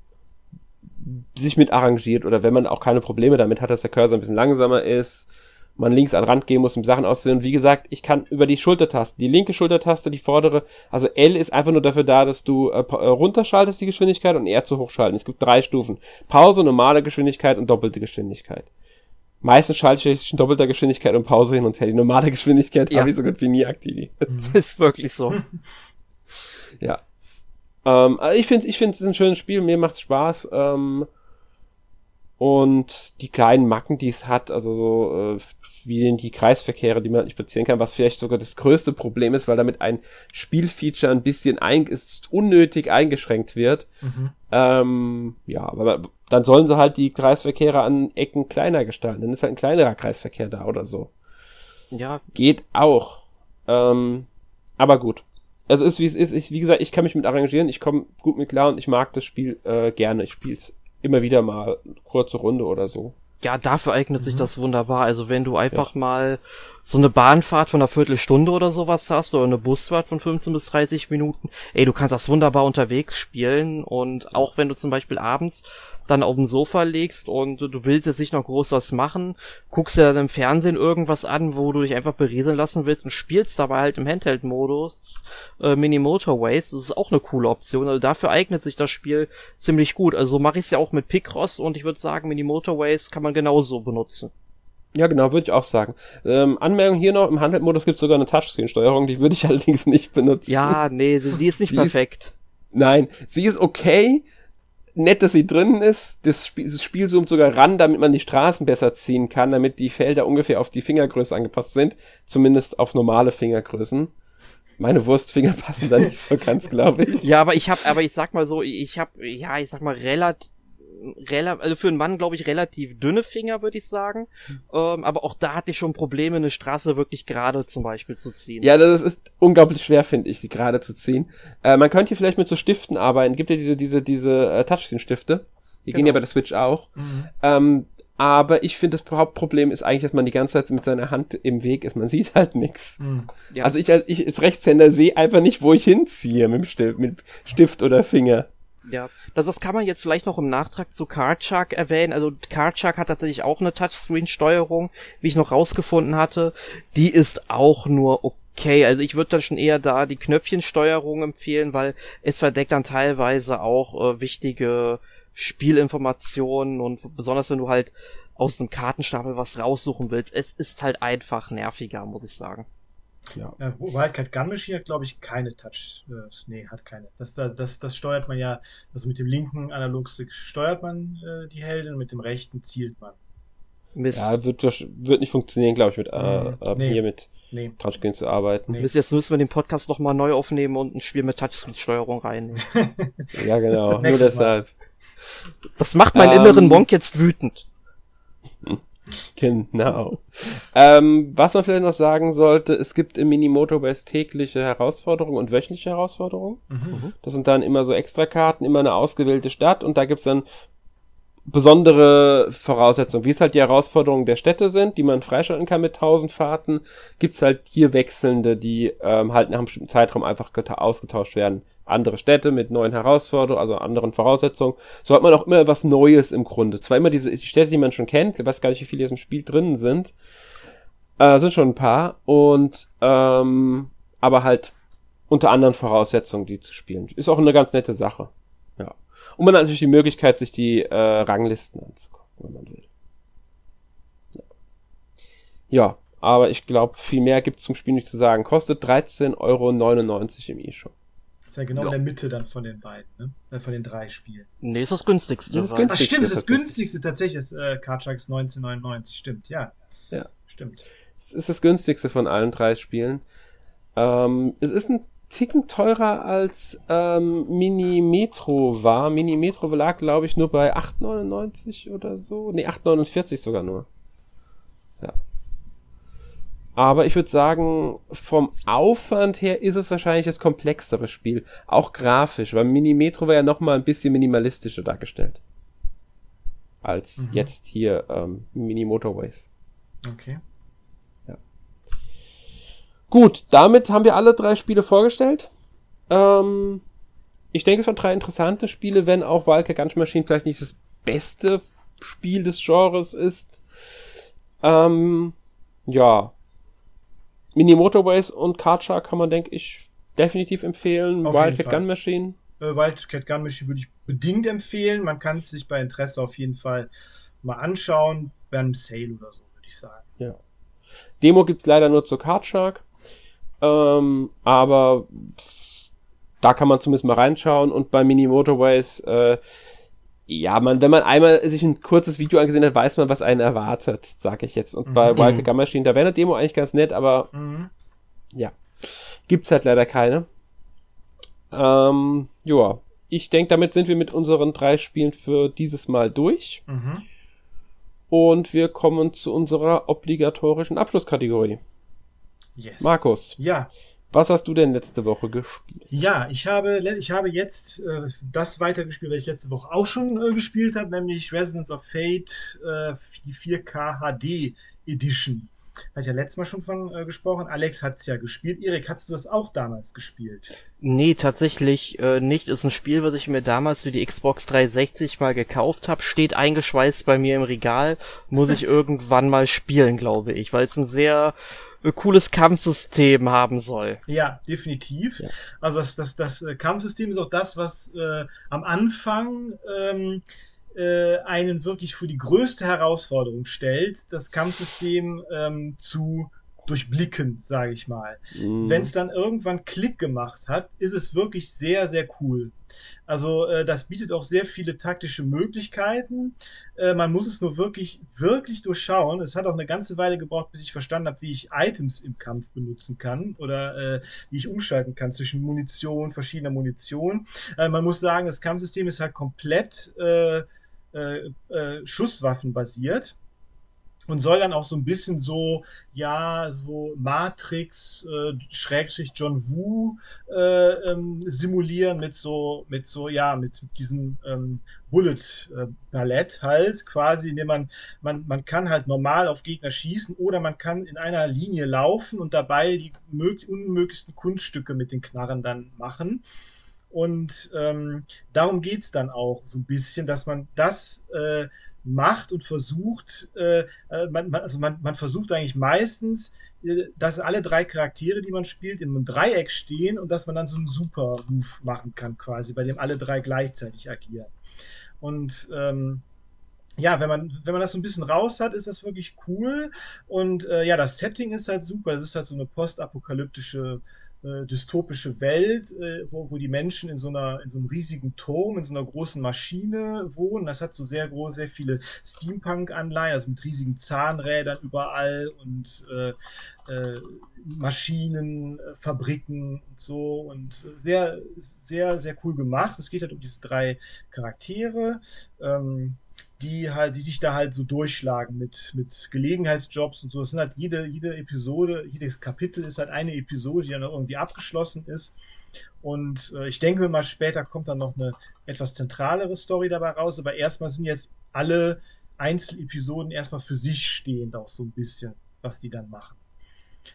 sich mit arrangiert oder wenn man auch keine Probleme damit hat, dass der Cursor ein bisschen langsamer ist man links an Rand gehen muss, um Sachen auszuführen. Wie gesagt, ich kann über die Schultertaste, die linke Schultertaste, die vordere, also L ist einfach nur dafür da, dass du äh, äh runterschaltest die Geschwindigkeit und R zu hochschalten. Es gibt drei Stufen. Pause, normale Geschwindigkeit und doppelte Geschwindigkeit. Meistens schalte ich in doppelter Geschwindigkeit und Pause hin und her. Die normale Geschwindigkeit ja. habe ich so gut wie nie aktiviert. Das ist wirklich so. ja. Ähm, also ich finde, ich finde es ein schönes Spiel. Mir macht's Spaß. Ähm, und die kleinen Macken, die es hat, also so äh, wie die Kreisverkehre, die man nicht spazieren kann, was vielleicht sogar das größte Problem ist, weil damit ein Spielfeature ein bisschen ein, ist unnötig eingeschränkt wird. Mhm. Ähm, ja, aber dann sollen sie halt die Kreisverkehre an Ecken kleiner gestalten. Dann ist halt ein kleinerer Kreisverkehr da oder so. Ja. Geht auch. Ähm, aber gut. Also ist wie es ist. Ich, wie gesagt, ich kann mich mit arrangieren. Ich komme gut mit klar und ich mag das Spiel äh, gerne. Ich spiele es immer wieder mal kurze Runde oder so. Ja, dafür eignet mhm. sich das wunderbar. Also wenn du einfach ja. mal so eine Bahnfahrt von einer Viertelstunde oder sowas hast oder eine Busfahrt von 15 bis 30 Minuten, ey, du kannst das wunderbar unterwegs spielen und auch wenn du zum Beispiel abends dann auf dem Sofa legst und du willst jetzt nicht noch groß was machen, guckst dir dann im Fernsehen irgendwas an, wo du dich einfach berieseln lassen willst und spielst dabei halt im Handheld-Modus äh, Mini Motorways. Das ist auch eine coole Option. Also dafür eignet sich das Spiel ziemlich gut. Also mache ich es ja auch mit Picross und ich würde sagen, Mini Motorways kann man genauso benutzen. Ja, genau, würde ich auch sagen. Ähm, Anmerkung hier noch, im Handheld-Modus gibt es sogar eine Touchscreen-Steuerung, die würde ich allerdings nicht benutzen. Ja, nee, die ist nicht die perfekt. Ist, nein, sie ist okay, nett, dass sie drin ist. Das Spiel, das Spiel zoomt sogar ran, damit man die Straßen besser ziehen kann, damit die Felder ungefähr auf die Fingergröße angepasst sind. Zumindest auf normale Fingergrößen. Meine Wurstfinger passen da nicht so ganz, glaube ich. Ja, aber ich habe, aber ich sag mal so, ich habe, ja, ich sag mal relativ also für einen Mann, glaube ich, relativ dünne Finger, würde ich sagen. Mhm. Ähm, aber auch da hatte ich schon Probleme, eine Straße wirklich gerade zum Beispiel zu ziehen. Ja, das ist unglaublich schwer, finde ich, sie gerade zu ziehen. Äh, man könnte hier vielleicht mit so Stiften arbeiten. Gibt ja diese, diese, diese äh, Touchscreen-Stifte. Die genau. gehen ja bei der Switch auch. Mhm. Ähm, aber ich finde, das Hauptproblem ist eigentlich, dass man die ganze Zeit mit seiner Hand im Weg ist. Man sieht halt nichts. Mhm. Ja. Also ich, ich als Rechtshänder sehe einfach nicht, wo ich hinziehe mit Stift, mit Stift oder Finger. Ja, das, das kann man jetzt vielleicht noch im Nachtrag zu Cardchuck erwähnen. Also Cardchuck hat tatsächlich auch eine Touchscreen-Steuerung, wie ich noch rausgefunden hatte. Die ist auch nur okay. Also ich würde dann schon eher da die Knöpfchensteuerung empfehlen, weil es verdeckt dann teilweise auch äh, wichtige Spielinformationen und besonders wenn du halt aus einem Kartenstapel was raussuchen willst. Es ist halt einfach nerviger, muss ich sagen. Ja. ja Wildcat Gun Machine hat, glaube ich, keine Touch. Äh, nee, hat keine. Das, das, das steuert man ja, also mit dem linken Analogstick steuert man äh, die Heldin, mit dem rechten zielt man. Mist. Ja, wird, wird nicht funktionieren, glaube ich, mit, äh, nee. hier mit nee. Touchscreen zu arbeiten. Nee. Jetzt müssen wir den Podcast nochmal neu aufnehmen und ein Spiel mit Touchscreen-Steuerung reinnehmen. ja, genau, nur deshalb. Das macht meinen um, inneren ähm. Monk jetzt wütend. Genau. ähm, was man vielleicht noch sagen sollte, es gibt im Minimoto-Base tägliche Herausforderungen und wöchentliche Herausforderungen. Mhm. Das sind dann immer so Extrakarten, immer eine ausgewählte Stadt und da gibt's dann besondere Voraussetzungen, wie es halt die Herausforderungen der Städte sind, die man freischalten kann mit 1000 Fahrten, gibt's halt hier wechselnde, die ähm, halt nach einem bestimmten Zeitraum einfach ausgetauscht werden. Andere Städte mit neuen Herausforderungen, also anderen Voraussetzungen. So hat man auch immer was Neues im Grunde. Zwar immer diese die Städte, die man schon kennt, ich weiß gar nicht, wie viele jetzt im Spiel drinnen sind, äh, sind schon ein paar und ähm, aber halt unter anderen Voraussetzungen, die zu spielen. Ist auch eine ganz nette Sache. Und man hat natürlich die Möglichkeit, sich die äh, Ranglisten anzugucken, wenn man will. Ja, ja aber ich glaube, viel mehr gibt es zum Spiel nicht zu sagen. Kostet 13,99 Euro im E-Shop. Ist ja genau ja. in der Mitte dann von den beiden, ne? Äh, von den drei Spielen. Nee, ist das günstigste. Das, ist günstigste, Ach, stimmt, das ist das günstigste tatsächlich. Das äh, Card Sharks 1999, stimmt, ja. Ja. Stimmt. Es ist das günstigste von allen drei Spielen. Ähm, es ist ein Ticken teurer als ähm, Mini Metro war. Mini Metro lag, glaube ich, nur bei 8,99 oder so. Nee, 8,49 sogar nur. Ja. Aber ich würde sagen, vom Aufwand her ist es wahrscheinlich das komplexere Spiel. Auch grafisch, weil Mini Metro war ja nochmal ein bisschen minimalistischer dargestellt. Als mhm. jetzt hier ähm, Mini Motorways. Okay. Gut, damit haben wir alle drei Spiele vorgestellt. Ähm, ich denke, es waren drei interessante Spiele, wenn auch Wildcat Gunch Machine vielleicht nicht das beste Spiel des Genres ist. Ähm, ja. Mini Motorways und Card Shark kann man, denke ich, definitiv empfehlen. Auf Wildcat Gun Machine. Äh, Wildcat Gun Machine würde ich bedingt empfehlen. Man kann es sich bei Interesse auf jeden Fall mal anschauen. Bei einem Sale oder so, würde ich sagen. Ja. Demo gibt's leider nur zur Card Shark. Ähm, aber da kann man zumindest mal reinschauen und bei Mini Motorways, äh, ja, man, wenn man einmal sich ein kurzes Video angesehen hat, weiß man, was einen erwartet, sag ich jetzt. Und mhm. bei Wildcat Gun Machine, da wäre eine Demo eigentlich ganz nett, aber mhm. ja, gibt's halt leider keine. Ähm, ja, ich denke, damit sind wir mit unseren drei Spielen für dieses Mal durch. Mhm. Und wir kommen zu unserer obligatorischen Abschlusskategorie. Yes. Markus. Ja. Was hast du denn letzte Woche gespielt? Ja, ich habe, ich habe jetzt äh, das weitergespielt, was ich letzte Woche auch schon äh, gespielt habe, nämlich Resonance of Fate, äh, die 4K HD Edition. Hatte ich ja letztes Mal schon von äh, gesprochen. Alex hat es ja gespielt. Erik, hast du das auch damals gespielt? Nee, tatsächlich äh, nicht. Ist ein Spiel, was ich mir damals für die Xbox 360 mal gekauft habe. Steht eingeschweißt bei mir im Regal. Muss ich irgendwann mal spielen, glaube ich. Weil es ein sehr äh, cooles Kampfsystem haben soll. Ja, definitiv. Ja. Also das, das, das äh, Kampfsystem ist auch das, was äh, am Anfang ähm, äh, einen wirklich für die größte Herausforderung stellt, das Kampfsystem ähm, zu durchblicken, sage ich mal. Mhm. Wenn es dann irgendwann Klick gemacht hat, ist es wirklich sehr, sehr cool. Also äh, das bietet auch sehr viele taktische Möglichkeiten. Äh, man muss es nur wirklich, wirklich durchschauen. Es hat auch eine ganze Weile gebraucht, bis ich verstanden habe, wie ich Items im Kampf benutzen kann oder äh, wie ich umschalten kann zwischen Munition, verschiedener Munition. Äh, man muss sagen, das Kampfsystem ist halt komplett äh, äh, äh, Schusswaffen basiert und soll dann auch so ein bisschen so, ja, so Matrix, äh, Schrägstrich John Woo äh, ähm, simulieren mit so, mit so, ja, mit diesem ähm, Bullet äh, halt, quasi, indem man, man, man kann halt normal auf Gegner schießen oder man kann in einer Linie laufen und dabei die unmöglichsten Kunststücke mit den Knarren dann machen. Und ähm, darum geht's dann auch so ein bisschen, dass man das äh, macht und versucht, äh, äh, man, man, also man, man versucht eigentlich meistens, äh, dass alle drei Charaktere, die man spielt, in einem Dreieck stehen und dass man dann so einen Super-Move machen kann, quasi, bei dem alle drei gleichzeitig agieren. Und ähm, ja, wenn man, wenn man das so ein bisschen raus hat, ist das wirklich cool. Und äh, ja, das Setting ist halt super. Es ist halt so eine postapokalyptische äh, dystopische Welt, äh, wo, wo die Menschen in so einer, in so einem riesigen Turm, in so einer großen Maschine wohnen. Das hat so sehr groß, sehr viele Steampunk-Anleihen, also mit riesigen Zahnrädern überall und äh, äh, Maschinen, äh, Fabriken und so und sehr, sehr, sehr cool gemacht. Es geht halt um diese drei Charaktere. Ähm, die halt, die sich da halt so durchschlagen mit, mit Gelegenheitsjobs und so. Es sind halt jede, jede Episode, jedes Kapitel ist halt eine Episode, die dann irgendwie abgeschlossen ist. Und äh, ich denke mal, später kommt dann noch eine etwas zentralere Story dabei raus, aber erstmal sind jetzt alle Einzelepisoden erstmal für sich stehend auch so ein bisschen, was die dann machen.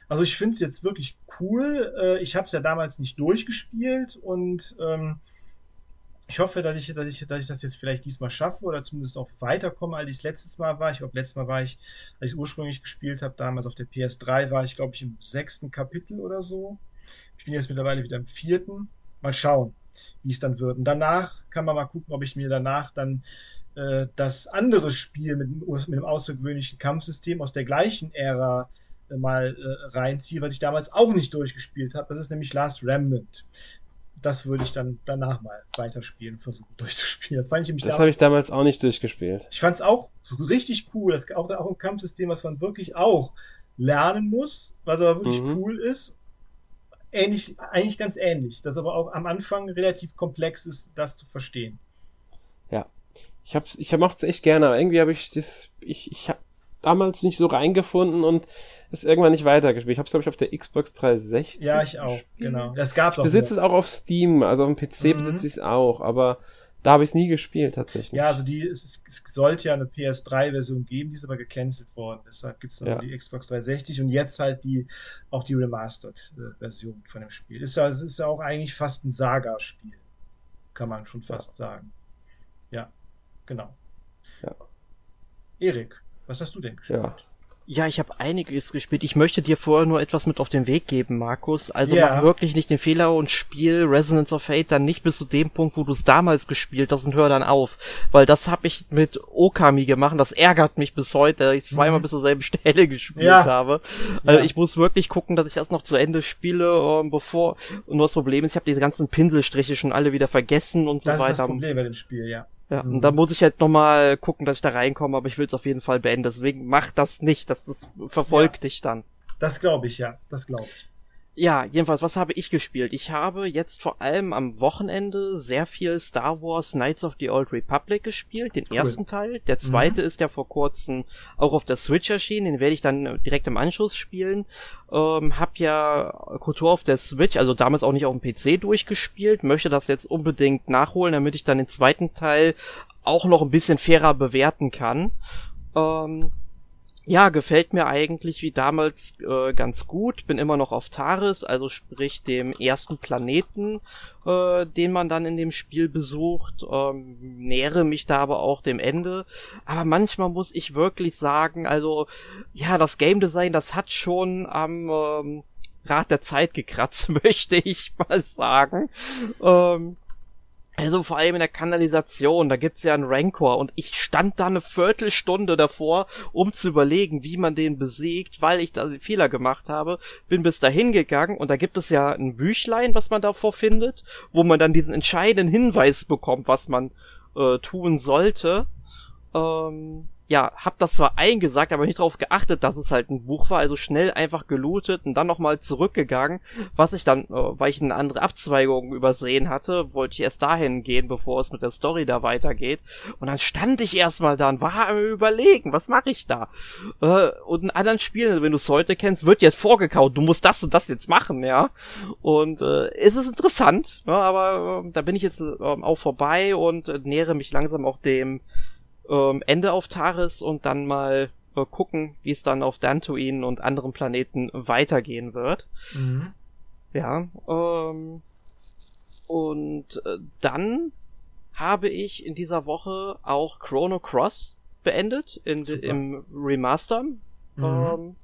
Also ich finde es jetzt wirklich cool. Äh, ich habe es ja damals nicht durchgespielt und ähm, ich hoffe, dass ich, dass, ich, dass ich das jetzt vielleicht diesmal schaffe oder zumindest auch weiterkomme, als ich letztes Mal war. Ich glaube, letztes Mal war ich, als ich ursprünglich gespielt habe, damals auf der PS3, war ich, glaube ich, im sechsten Kapitel oder so. Ich bin jetzt mittlerweile wieder im vierten. Mal schauen, wie es dann wird. Und danach kann man mal gucken, ob ich mir danach dann äh, das andere Spiel mit, mit einem außergewöhnlichen Kampfsystem aus der gleichen Ära äh, mal äh, reinziehe, was ich damals auch nicht durchgespielt habe. Das ist nämlich Last Remnant das würde ich dann danach mal weiterspielen, versuchen durchzuspielen. Das fand ich Das habe ich damals auch nicht durchgespielt. Ich fand es auch richtig cool. Das auch, auch ein Kampfsystem, was man wirklich auch lernen muss, was aber wirklich mhm. cool ist. Ähnlich, eigentlich ganz ähnlich, das aber auch am Anfang relativ komplex ist, das zu verstehen. Ja. Ich hab's, ich mochte es echt gerne, aber irgendwie habe ich das, ich, ich habe damals nicht so reingefunden und ist irgendwann nicht weitergespielt. Ich habe es, glaube ich, auf der Xbox 360. Ja, ich auch, gespielt. genau. Das gab's ich besitze es auch auf Steam, also auf dem PC mhm. besitze ich es auch, aber da habe ich es nie gespielt tatsächlich. Ja, also die, es, es sollte ja eine PS3-Version geben, die ist aber gecancelt worden. Deshalb gibt es ja. die Xbox 360 und jetzt halt die auch die Remastered-Version von dem Spiel. Ist ja, es ist ja auch eigentlich fast ein Saga-Spiel. Kann man schon fast ja. sagen. Ja, genau. Ja. Erik, was hast du denn gespielt? Ja. Ja, ich habe einiges gespielt. Ich möchte dir vorher nur etwas mit auf den Weg geben, Markus. Also yeah. mach wirklich nicht den Fehler und spiel Resonance of Fate dann nicht bis zu dem Punkt, wo du es damals gespielt hast und hör dann auf. Weil das habe ich mit Okami gemacht. Das ärgert mich bis heute, dass ich zweimal mhm. bis zur selben Stelle gespielt ja. habe. Also ja. ich muss wirklich gucken, dass ich das noch zu Ende spiele, ähm, bevor. Und nur das Problem ist, ich habe diese ganzen Pinselstriche schon alle wieder vergessen und so das weiter. Das ist das Problem bei dem Spiel, ja. Ja, mhm. und da muss ich halt nochmal gucken, dass ich da reinkomme, aber ich will es auf jeden Fall beenden. Deswegen mach das nicht, das, das verfolgt ja. dich dann. Das glaube ich, ja. Das glaube ich. Ja, jedenfalls, was habe ich gespielt? Ich habe jetzt vor allem am Wochenende sehr viel Star Wars Knights of the Old Republic gespielt, den cool. ersten Teil. Der zweite mhm. ist ja vor kurzem auch auf der Switch erschienen, den werde ich dann direkt im Anschluss spielen. Ähm, hab ja Kultur auf der Switch, also damals auch nicht auf dem PC durchgespielt, möchte das jetzt unbedingt nachholen, damit ich dann den zweiten Teil auch noch ein bisschen fairer bewerten kann. Ähm, ja, gefällt mir eigentlich wie damals äh, ganz gut. Bin immer noch auf Taris, also sprich dem ersten Planeten, äh, den man dann in dem Spiel besucht. Ähm, nähere mich da aber auch dem Ende. Aber manchmal muss ich wirklich sagen, also ja, das Game Design, das hat schon am ähm, Rad der Zeit gekratzt, möchte ich mal sagen. Ähm, also vor allem in der Kanalisation, da gibt's ja einen Rancor und ich stand da eine Viertelstunde davor, um zu überlegen, wie man den besiegt, weil ich da Fehler gemacht habe. Bin bis dahin gegangen und da gibt es ja ein Büchlein, was man davor findet, wo man dann diesen entscheidenden Hinweis bekommt, was man äh, tun sollte. Ähm, ja, hab das zwar eingesagt, aber nicht darauf geachtet, dass es halt ein Buch war, also schnell einfach gelootet und dann nochmal zurückgegangen, was ich dann, äh, weil ich eine andere Abzweigung übersehen hatte, wollte ich erst dahin gehen, bevor es mit der Story da weitergeht. Und dann stand ich erstmal da und war am überlegen, was mache ich da? Äh, und in anderen Spielen, wenn du es heute kennst, wird jetzt vorgekaut, du musst das und das jetzt machen, ja. Und äh, es ist interessant, ne, aber äh, da bin ich jetzt äh, auch vorbei und äh, nähere mich langsam auch dem ähm, Ende auf Taris und dann mal äh, gucken, wie es dann auf Dantooine und anderen Planeten weitergehen wird. Mhm. Ja, ähm, und äh, dann habe ich in dieser Woche auch Chrono Cross beendet in, im Remaster. Mhm. Ähm,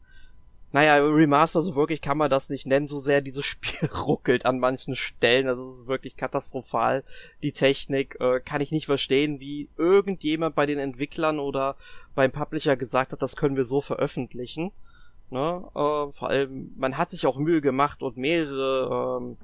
naja, Remaster, so wirklich kann man das nicht nennen, so sehr dieses Spiel ruckelt an manchen Stellen. Das ist wirklich katastrophal. Die Technik äh, kann ich nicht verstehen, wie irgendjemand bei den Entwicklern oder beim Publisher gesagt hat, das können wir so veröffentlichen. Ne? Äh, vor allem, man hat sich auch Mühe gemacht und mehrere ähm,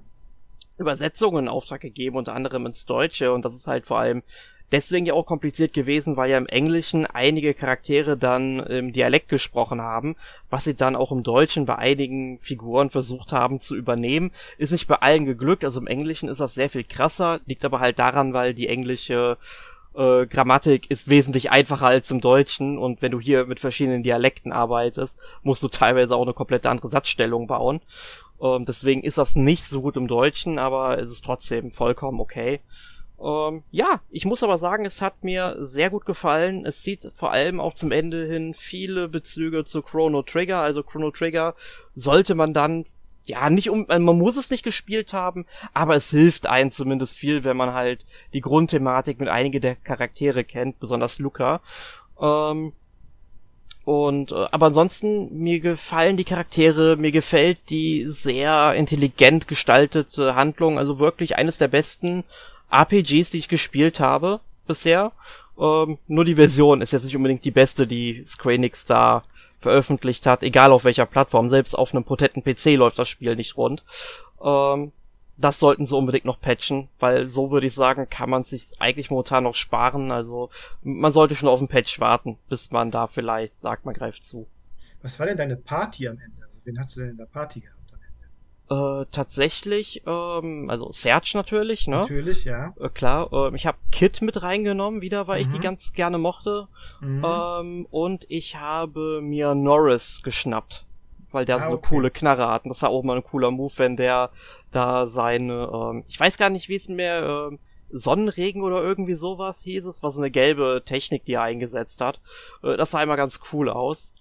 Übersetzungen in Auftrag gegeben, unter anderem ins Deutsche. Und das ist halt vor allem deswegen ja auch kompliziert gewesen, weil ja im Englischen einige Charaktere dann im Dialekt gesprochen haben, was sie dann auch im Deutschen bei einigen Figuren versucht haben zu übernehmen. Ist nicht bei allen geglückt, also im Englischen ist das sehr viel krasser, liegt aber halt daran, weil die englische äh, Grammatik ist wesentlich einfacher als im Deutschen und wenn du hier mit verschiedenen Dialekten arbeitest, musst du teilweise auch eine komplette andere Satzstellung bauen. Ähm, deswegen ist das nicht so gut im Deutschen, aber es ist trotzdem vollkommen okay. Ähm, ja, ich muss aber sagen, es hat mir sehr gut gefallen. Es sieht vor allem auch zum Ende hin viele Bezüge zu Chrono Trigger. Also Chrono Trigger sollte man dann ja, nicht um, man muss es nicht gespielt haben, aber es hilft einem zumindest viel, wenn man halt die Grundthematik mit einigen der Charaktere kennt, besonders Luca. Ähm, und äh, aber ansonsten mir gefallen die Charaktere, mir gefällt die sehr intelligent gestaltete Handlung, also wirklich eines der besten RPGs, die ich gespielt habe bisher. Ähm, nur die Version ist jetzt nicht unbedingt die beste, die Square Enix da veröffentlicht hat, egal auf welcher Plattform. Selbst auf einem potenten PC läuft das Spiel nicht rund. Ähm, das sollten sie unbedingt noch patchen, weil so würde ich sagen, kann man sich eigentlich momentan noch sparen. Also man sollte schon auf den Patch warten, bis man da vielleicht sagt, man greift zu. Was war denn deine Party am Ende? Also wen hast du denn in der Party gehabt? Äh, tatsächlich, ähm, also Serge natürlich, ne? Natürlich, ja. Äh, klar, äh, ich habe Kit mit reingenommen, wieder, weil mhm. ich die mhm. ganz gerne mochte. Mhm. Ähm, und ich habe mir Norris geschnappt, weil der ah, so eine okay. coole Knarre hat. Und das war auch mal ein cooler Move, wenn der da seine, ähm, ich weiß gar nicht, wie es mehr, äh, Sonnenregen oder irgendwie sowas hieß es, war so eine gelbe Technik, die er eingesetzt hat. Äh, das sah immer ganz cool aus.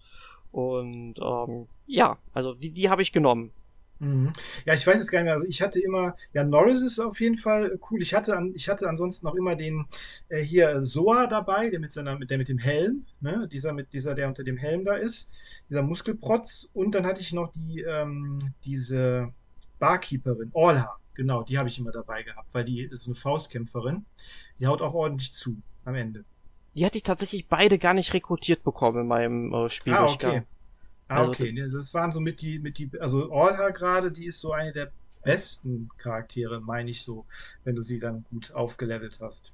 Und ähm, ja, also die, die habe ich genommen. Mhm. Ja, ich weiß es gar nicht mehr. Also ich hatte immer, ja, Norris ist auf jeden Fall cool. Ich hatte, an, ich hatte ansonsten auch immer den äh, hier Soa dabei, der mit seiner, mit der mit dem Helm, ne, dieser mit dieser, der unter dem Helm da ist, dieser Muskelprotz. Und dann hatte ich noch die ähm, diese Barkeeperin, Orla, genau, die habe ich immer dabei gehabt, weil die ist eine Faustkämpferin. Die haut auch ordentlich zu am Ende. Die hatte ich tatsächlich beide gar nicht rekrutiert bekommen in meinem äh, Spieldurchgang. Ah, okay. Ah, also okay. Also, das waren so mit die, mit die, also Orla gerade, die ist so eine der besten Charaktere, meine ich so, wenn du sie dann gut aufgelevelt hast.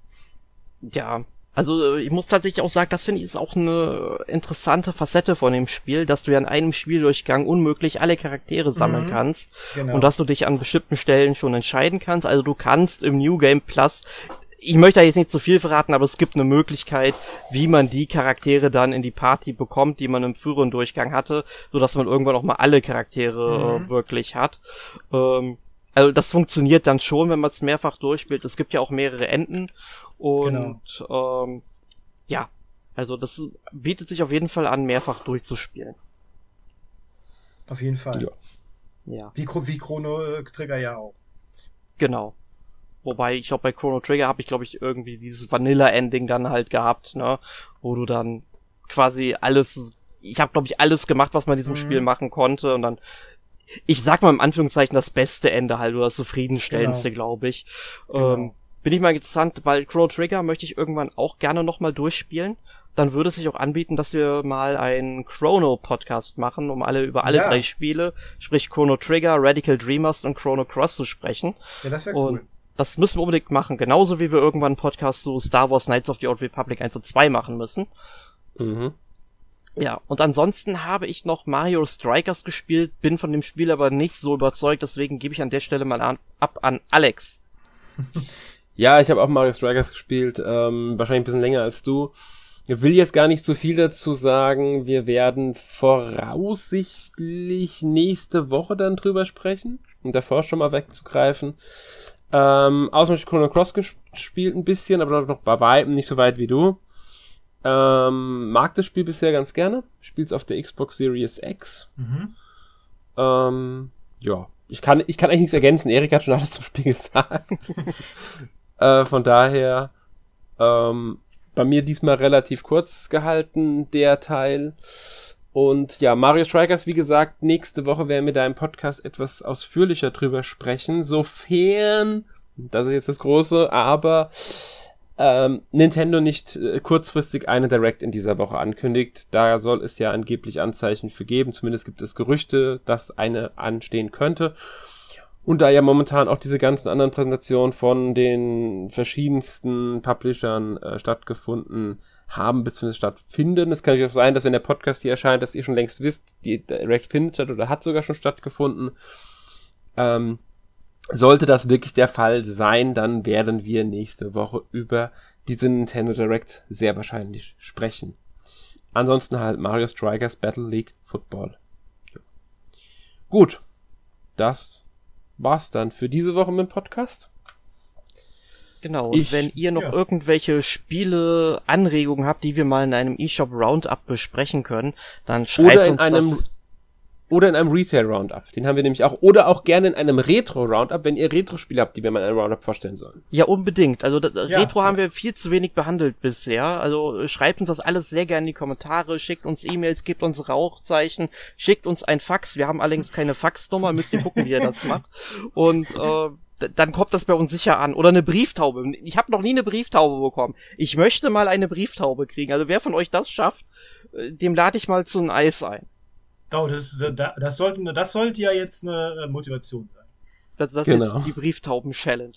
Ja, also ich muss tatsächlich auch sagen, das finde ich ist auch eine interessante Facette von dem Spiel, dass du ja in einem Spieldurchgang unmöglich alle Charaktere sammeln mhm, kannst genau. und dass du dich an bestimmten Stellen schon entscheiden kannst. Also du kannst im New Game Plus ich möchte da jetzt nicht zu viel verraten, aber es gibt eine Möglichkeit, wie man die Charaktere dann in die Party bekommt, die man im früheren Durchgang hatte, so dass man irgendwann auch mal alle Charaktere äh, mhm. äh, wirklich hat. Ähm, also das funktioniert dann schon, wenn man es mehrfach durchspielt. Es gibt ja auch mehrere Enden und genau. ähm, ja, also das bietet sich auf jeden Fall an, mehrfach durchzuspielen. Auf jeden Fall. Ja. ja. Wie, wie Chrono Trigger ja auch. Genau. Wobei, ich glaube, bei Chrono Trigger habe ich, glaube ich, irgendwie dieses Vanilla-Ending dann halt gehabt, ne? Wo du dann quasi alles, ich habe, glaube ich, alles gemacht, was man in diesem mhm. Spiel machen konnte und dann, ich sag mal im Anführungszeichen, das beste Ende halt oder das zufriedenstellendste, genau. glaube ich. Genau. Ähm, bin ich mal interessant, weil Chrono Trigger möchte ich irgendwann auch gerne nochmal durchspielen. Dann würde es sich auch anbieten, dass wir mal einen Chrono-Podcast machen, um alle über alle ja. drei Spiele, sprich Chrono Trigger, Radical Dreamers und Chrono Cross zu sprechen. Ja, das wäre cool das müssen wir unbedingt machen. Genauso wie wir irgendwann einen Podcast zu Star Wars Knights of the Old Republic 1 und 2 machen müssen. Mhm. Ja, und ansonsten habe ich noch Mario Strikers gespielt, bin von dem Spiel aber nicht so überzeugt, deswegen gebe ich an der Stelle mal an, ab an Alex. Ja, ich habe auch Mario Strikers gespielt, ähm, wahrscheinlich ein bisschen länger als du. Ich will jetzt gar nicht zu viel dazu sagen. Wir werden voraussichtlich nächste Woche dann drüber sprechen, um davor schon mal wegzugreifen. Ähm, außerdem habe ich Chrono Cross gespielt ein bisschen, aber noch bei weitem nicht so weit wie du. Ähm, mag das Spiel bisher ganz gerne. Spiel's auf der Xbox Series X. Mhm. Ähm, ja, ich kann, ich kann eigentlich nichts ergänzen. Erik hat schon alles zum Spiel gesagt. äh, von daher, ähm, bei mir diesmal relativ kurz gehalten, der Teil. Und ja, Mario Strikers, wie gesagt, nächste Woche werden wir da im Podcast etwas ausführlicher drüber sprechen, sofern, das ist jetzt das große, aber ähm, Nintendo nicht äh, kurzfristig eine Direct in dieser Woche ankündigt. Da soll es ja angeblich Anzeichen für geben. Zumindest gibt es Gerüchte, dass eine anstehen könnte. Und da ja momentan auch diese ganzen anderen Präsentationen von den verschiedensten Publishern äh, stattgefunden haben bzw. stattfinden. Es kann natürlich auch sein, dass wenn der Podcast hier erscheint, dass ihr schon längst wisst, die Direct findet statt oder hat sogar schon stattgefunden. Ähm, sollte das wirklich der Fall sein, dann werden wir nächste Woche über diese Nintendo Direct sehr wahrscheinlich sprechen. Ansonsten halt Mario Strikers Battle League Football. Gut, das war's dann für diese Woche mit dem Podcast. Genau, ich, und wenn ihr noch ja. irgendwelche Spiele, Anregungen habt, die wir mal in einem eShop Roundup besprechen können, dann schreibt oder in uns einem, das. Oder in einem Retail Roundup. Den haben wir nämlich auch. Oder auch gerne in einem Retro Roundup, wenn ihr Retro-Spiele habt, die wir mal in einem Roundup vorstellen sollen. Ja, unbedingt. Also das, ja. Retro haben wir viel zu wenig behandelt bisher. Also schreibt uns das alles sehr gerne in die Kommentare, schickt uns E-Mails, gebt uns Rauchzeichen, schickt uns ein Fax. Wir haben allerdings keine Faxnummer, müsst ihr gucken, wie ihr das macht. Und äh, dann kommt das bei uns sicher an. Oder eine Brieftaube. Ich habe noch nie eine Brieftaube bekommen. Ich möchte mal eine Brieftaube kriegen. Also wer von euch das schafft, äh, dem lade ich mal zu einem Eis ein. Oh, das, das, das, sollte, das sollte ja jetzt eine äh, Motivation sein. Das, das genau. ist jetzt die Brieftauben-Challenge.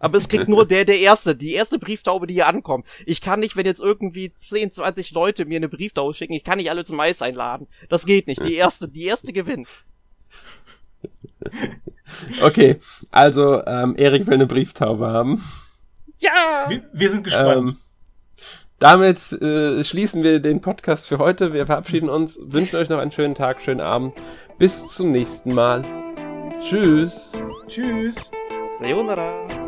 Aber es kriegt nur der, der erste, die erste Brieftaube, die hier ankommt. Ich kann nicht, wenn jetzt irgendwie 10, 20 Leute mir eine Brieftaube schicken, ich kann nicht alle zum Eis einladen. Das geht nicht. Die erste, die erste gewinnt. Okay, also ähm, Erik will eine Brieftaube haben. Ja! Wir, wir sind gespannt. Ähm, damit äh, schließen wir den Podcast für heute. Wir verabschieden uns, wünschen euch noch einen schönen Tag, schönen Abend. Bis zum nächsten Mal. Tschüss. Tschüss. Sayonara.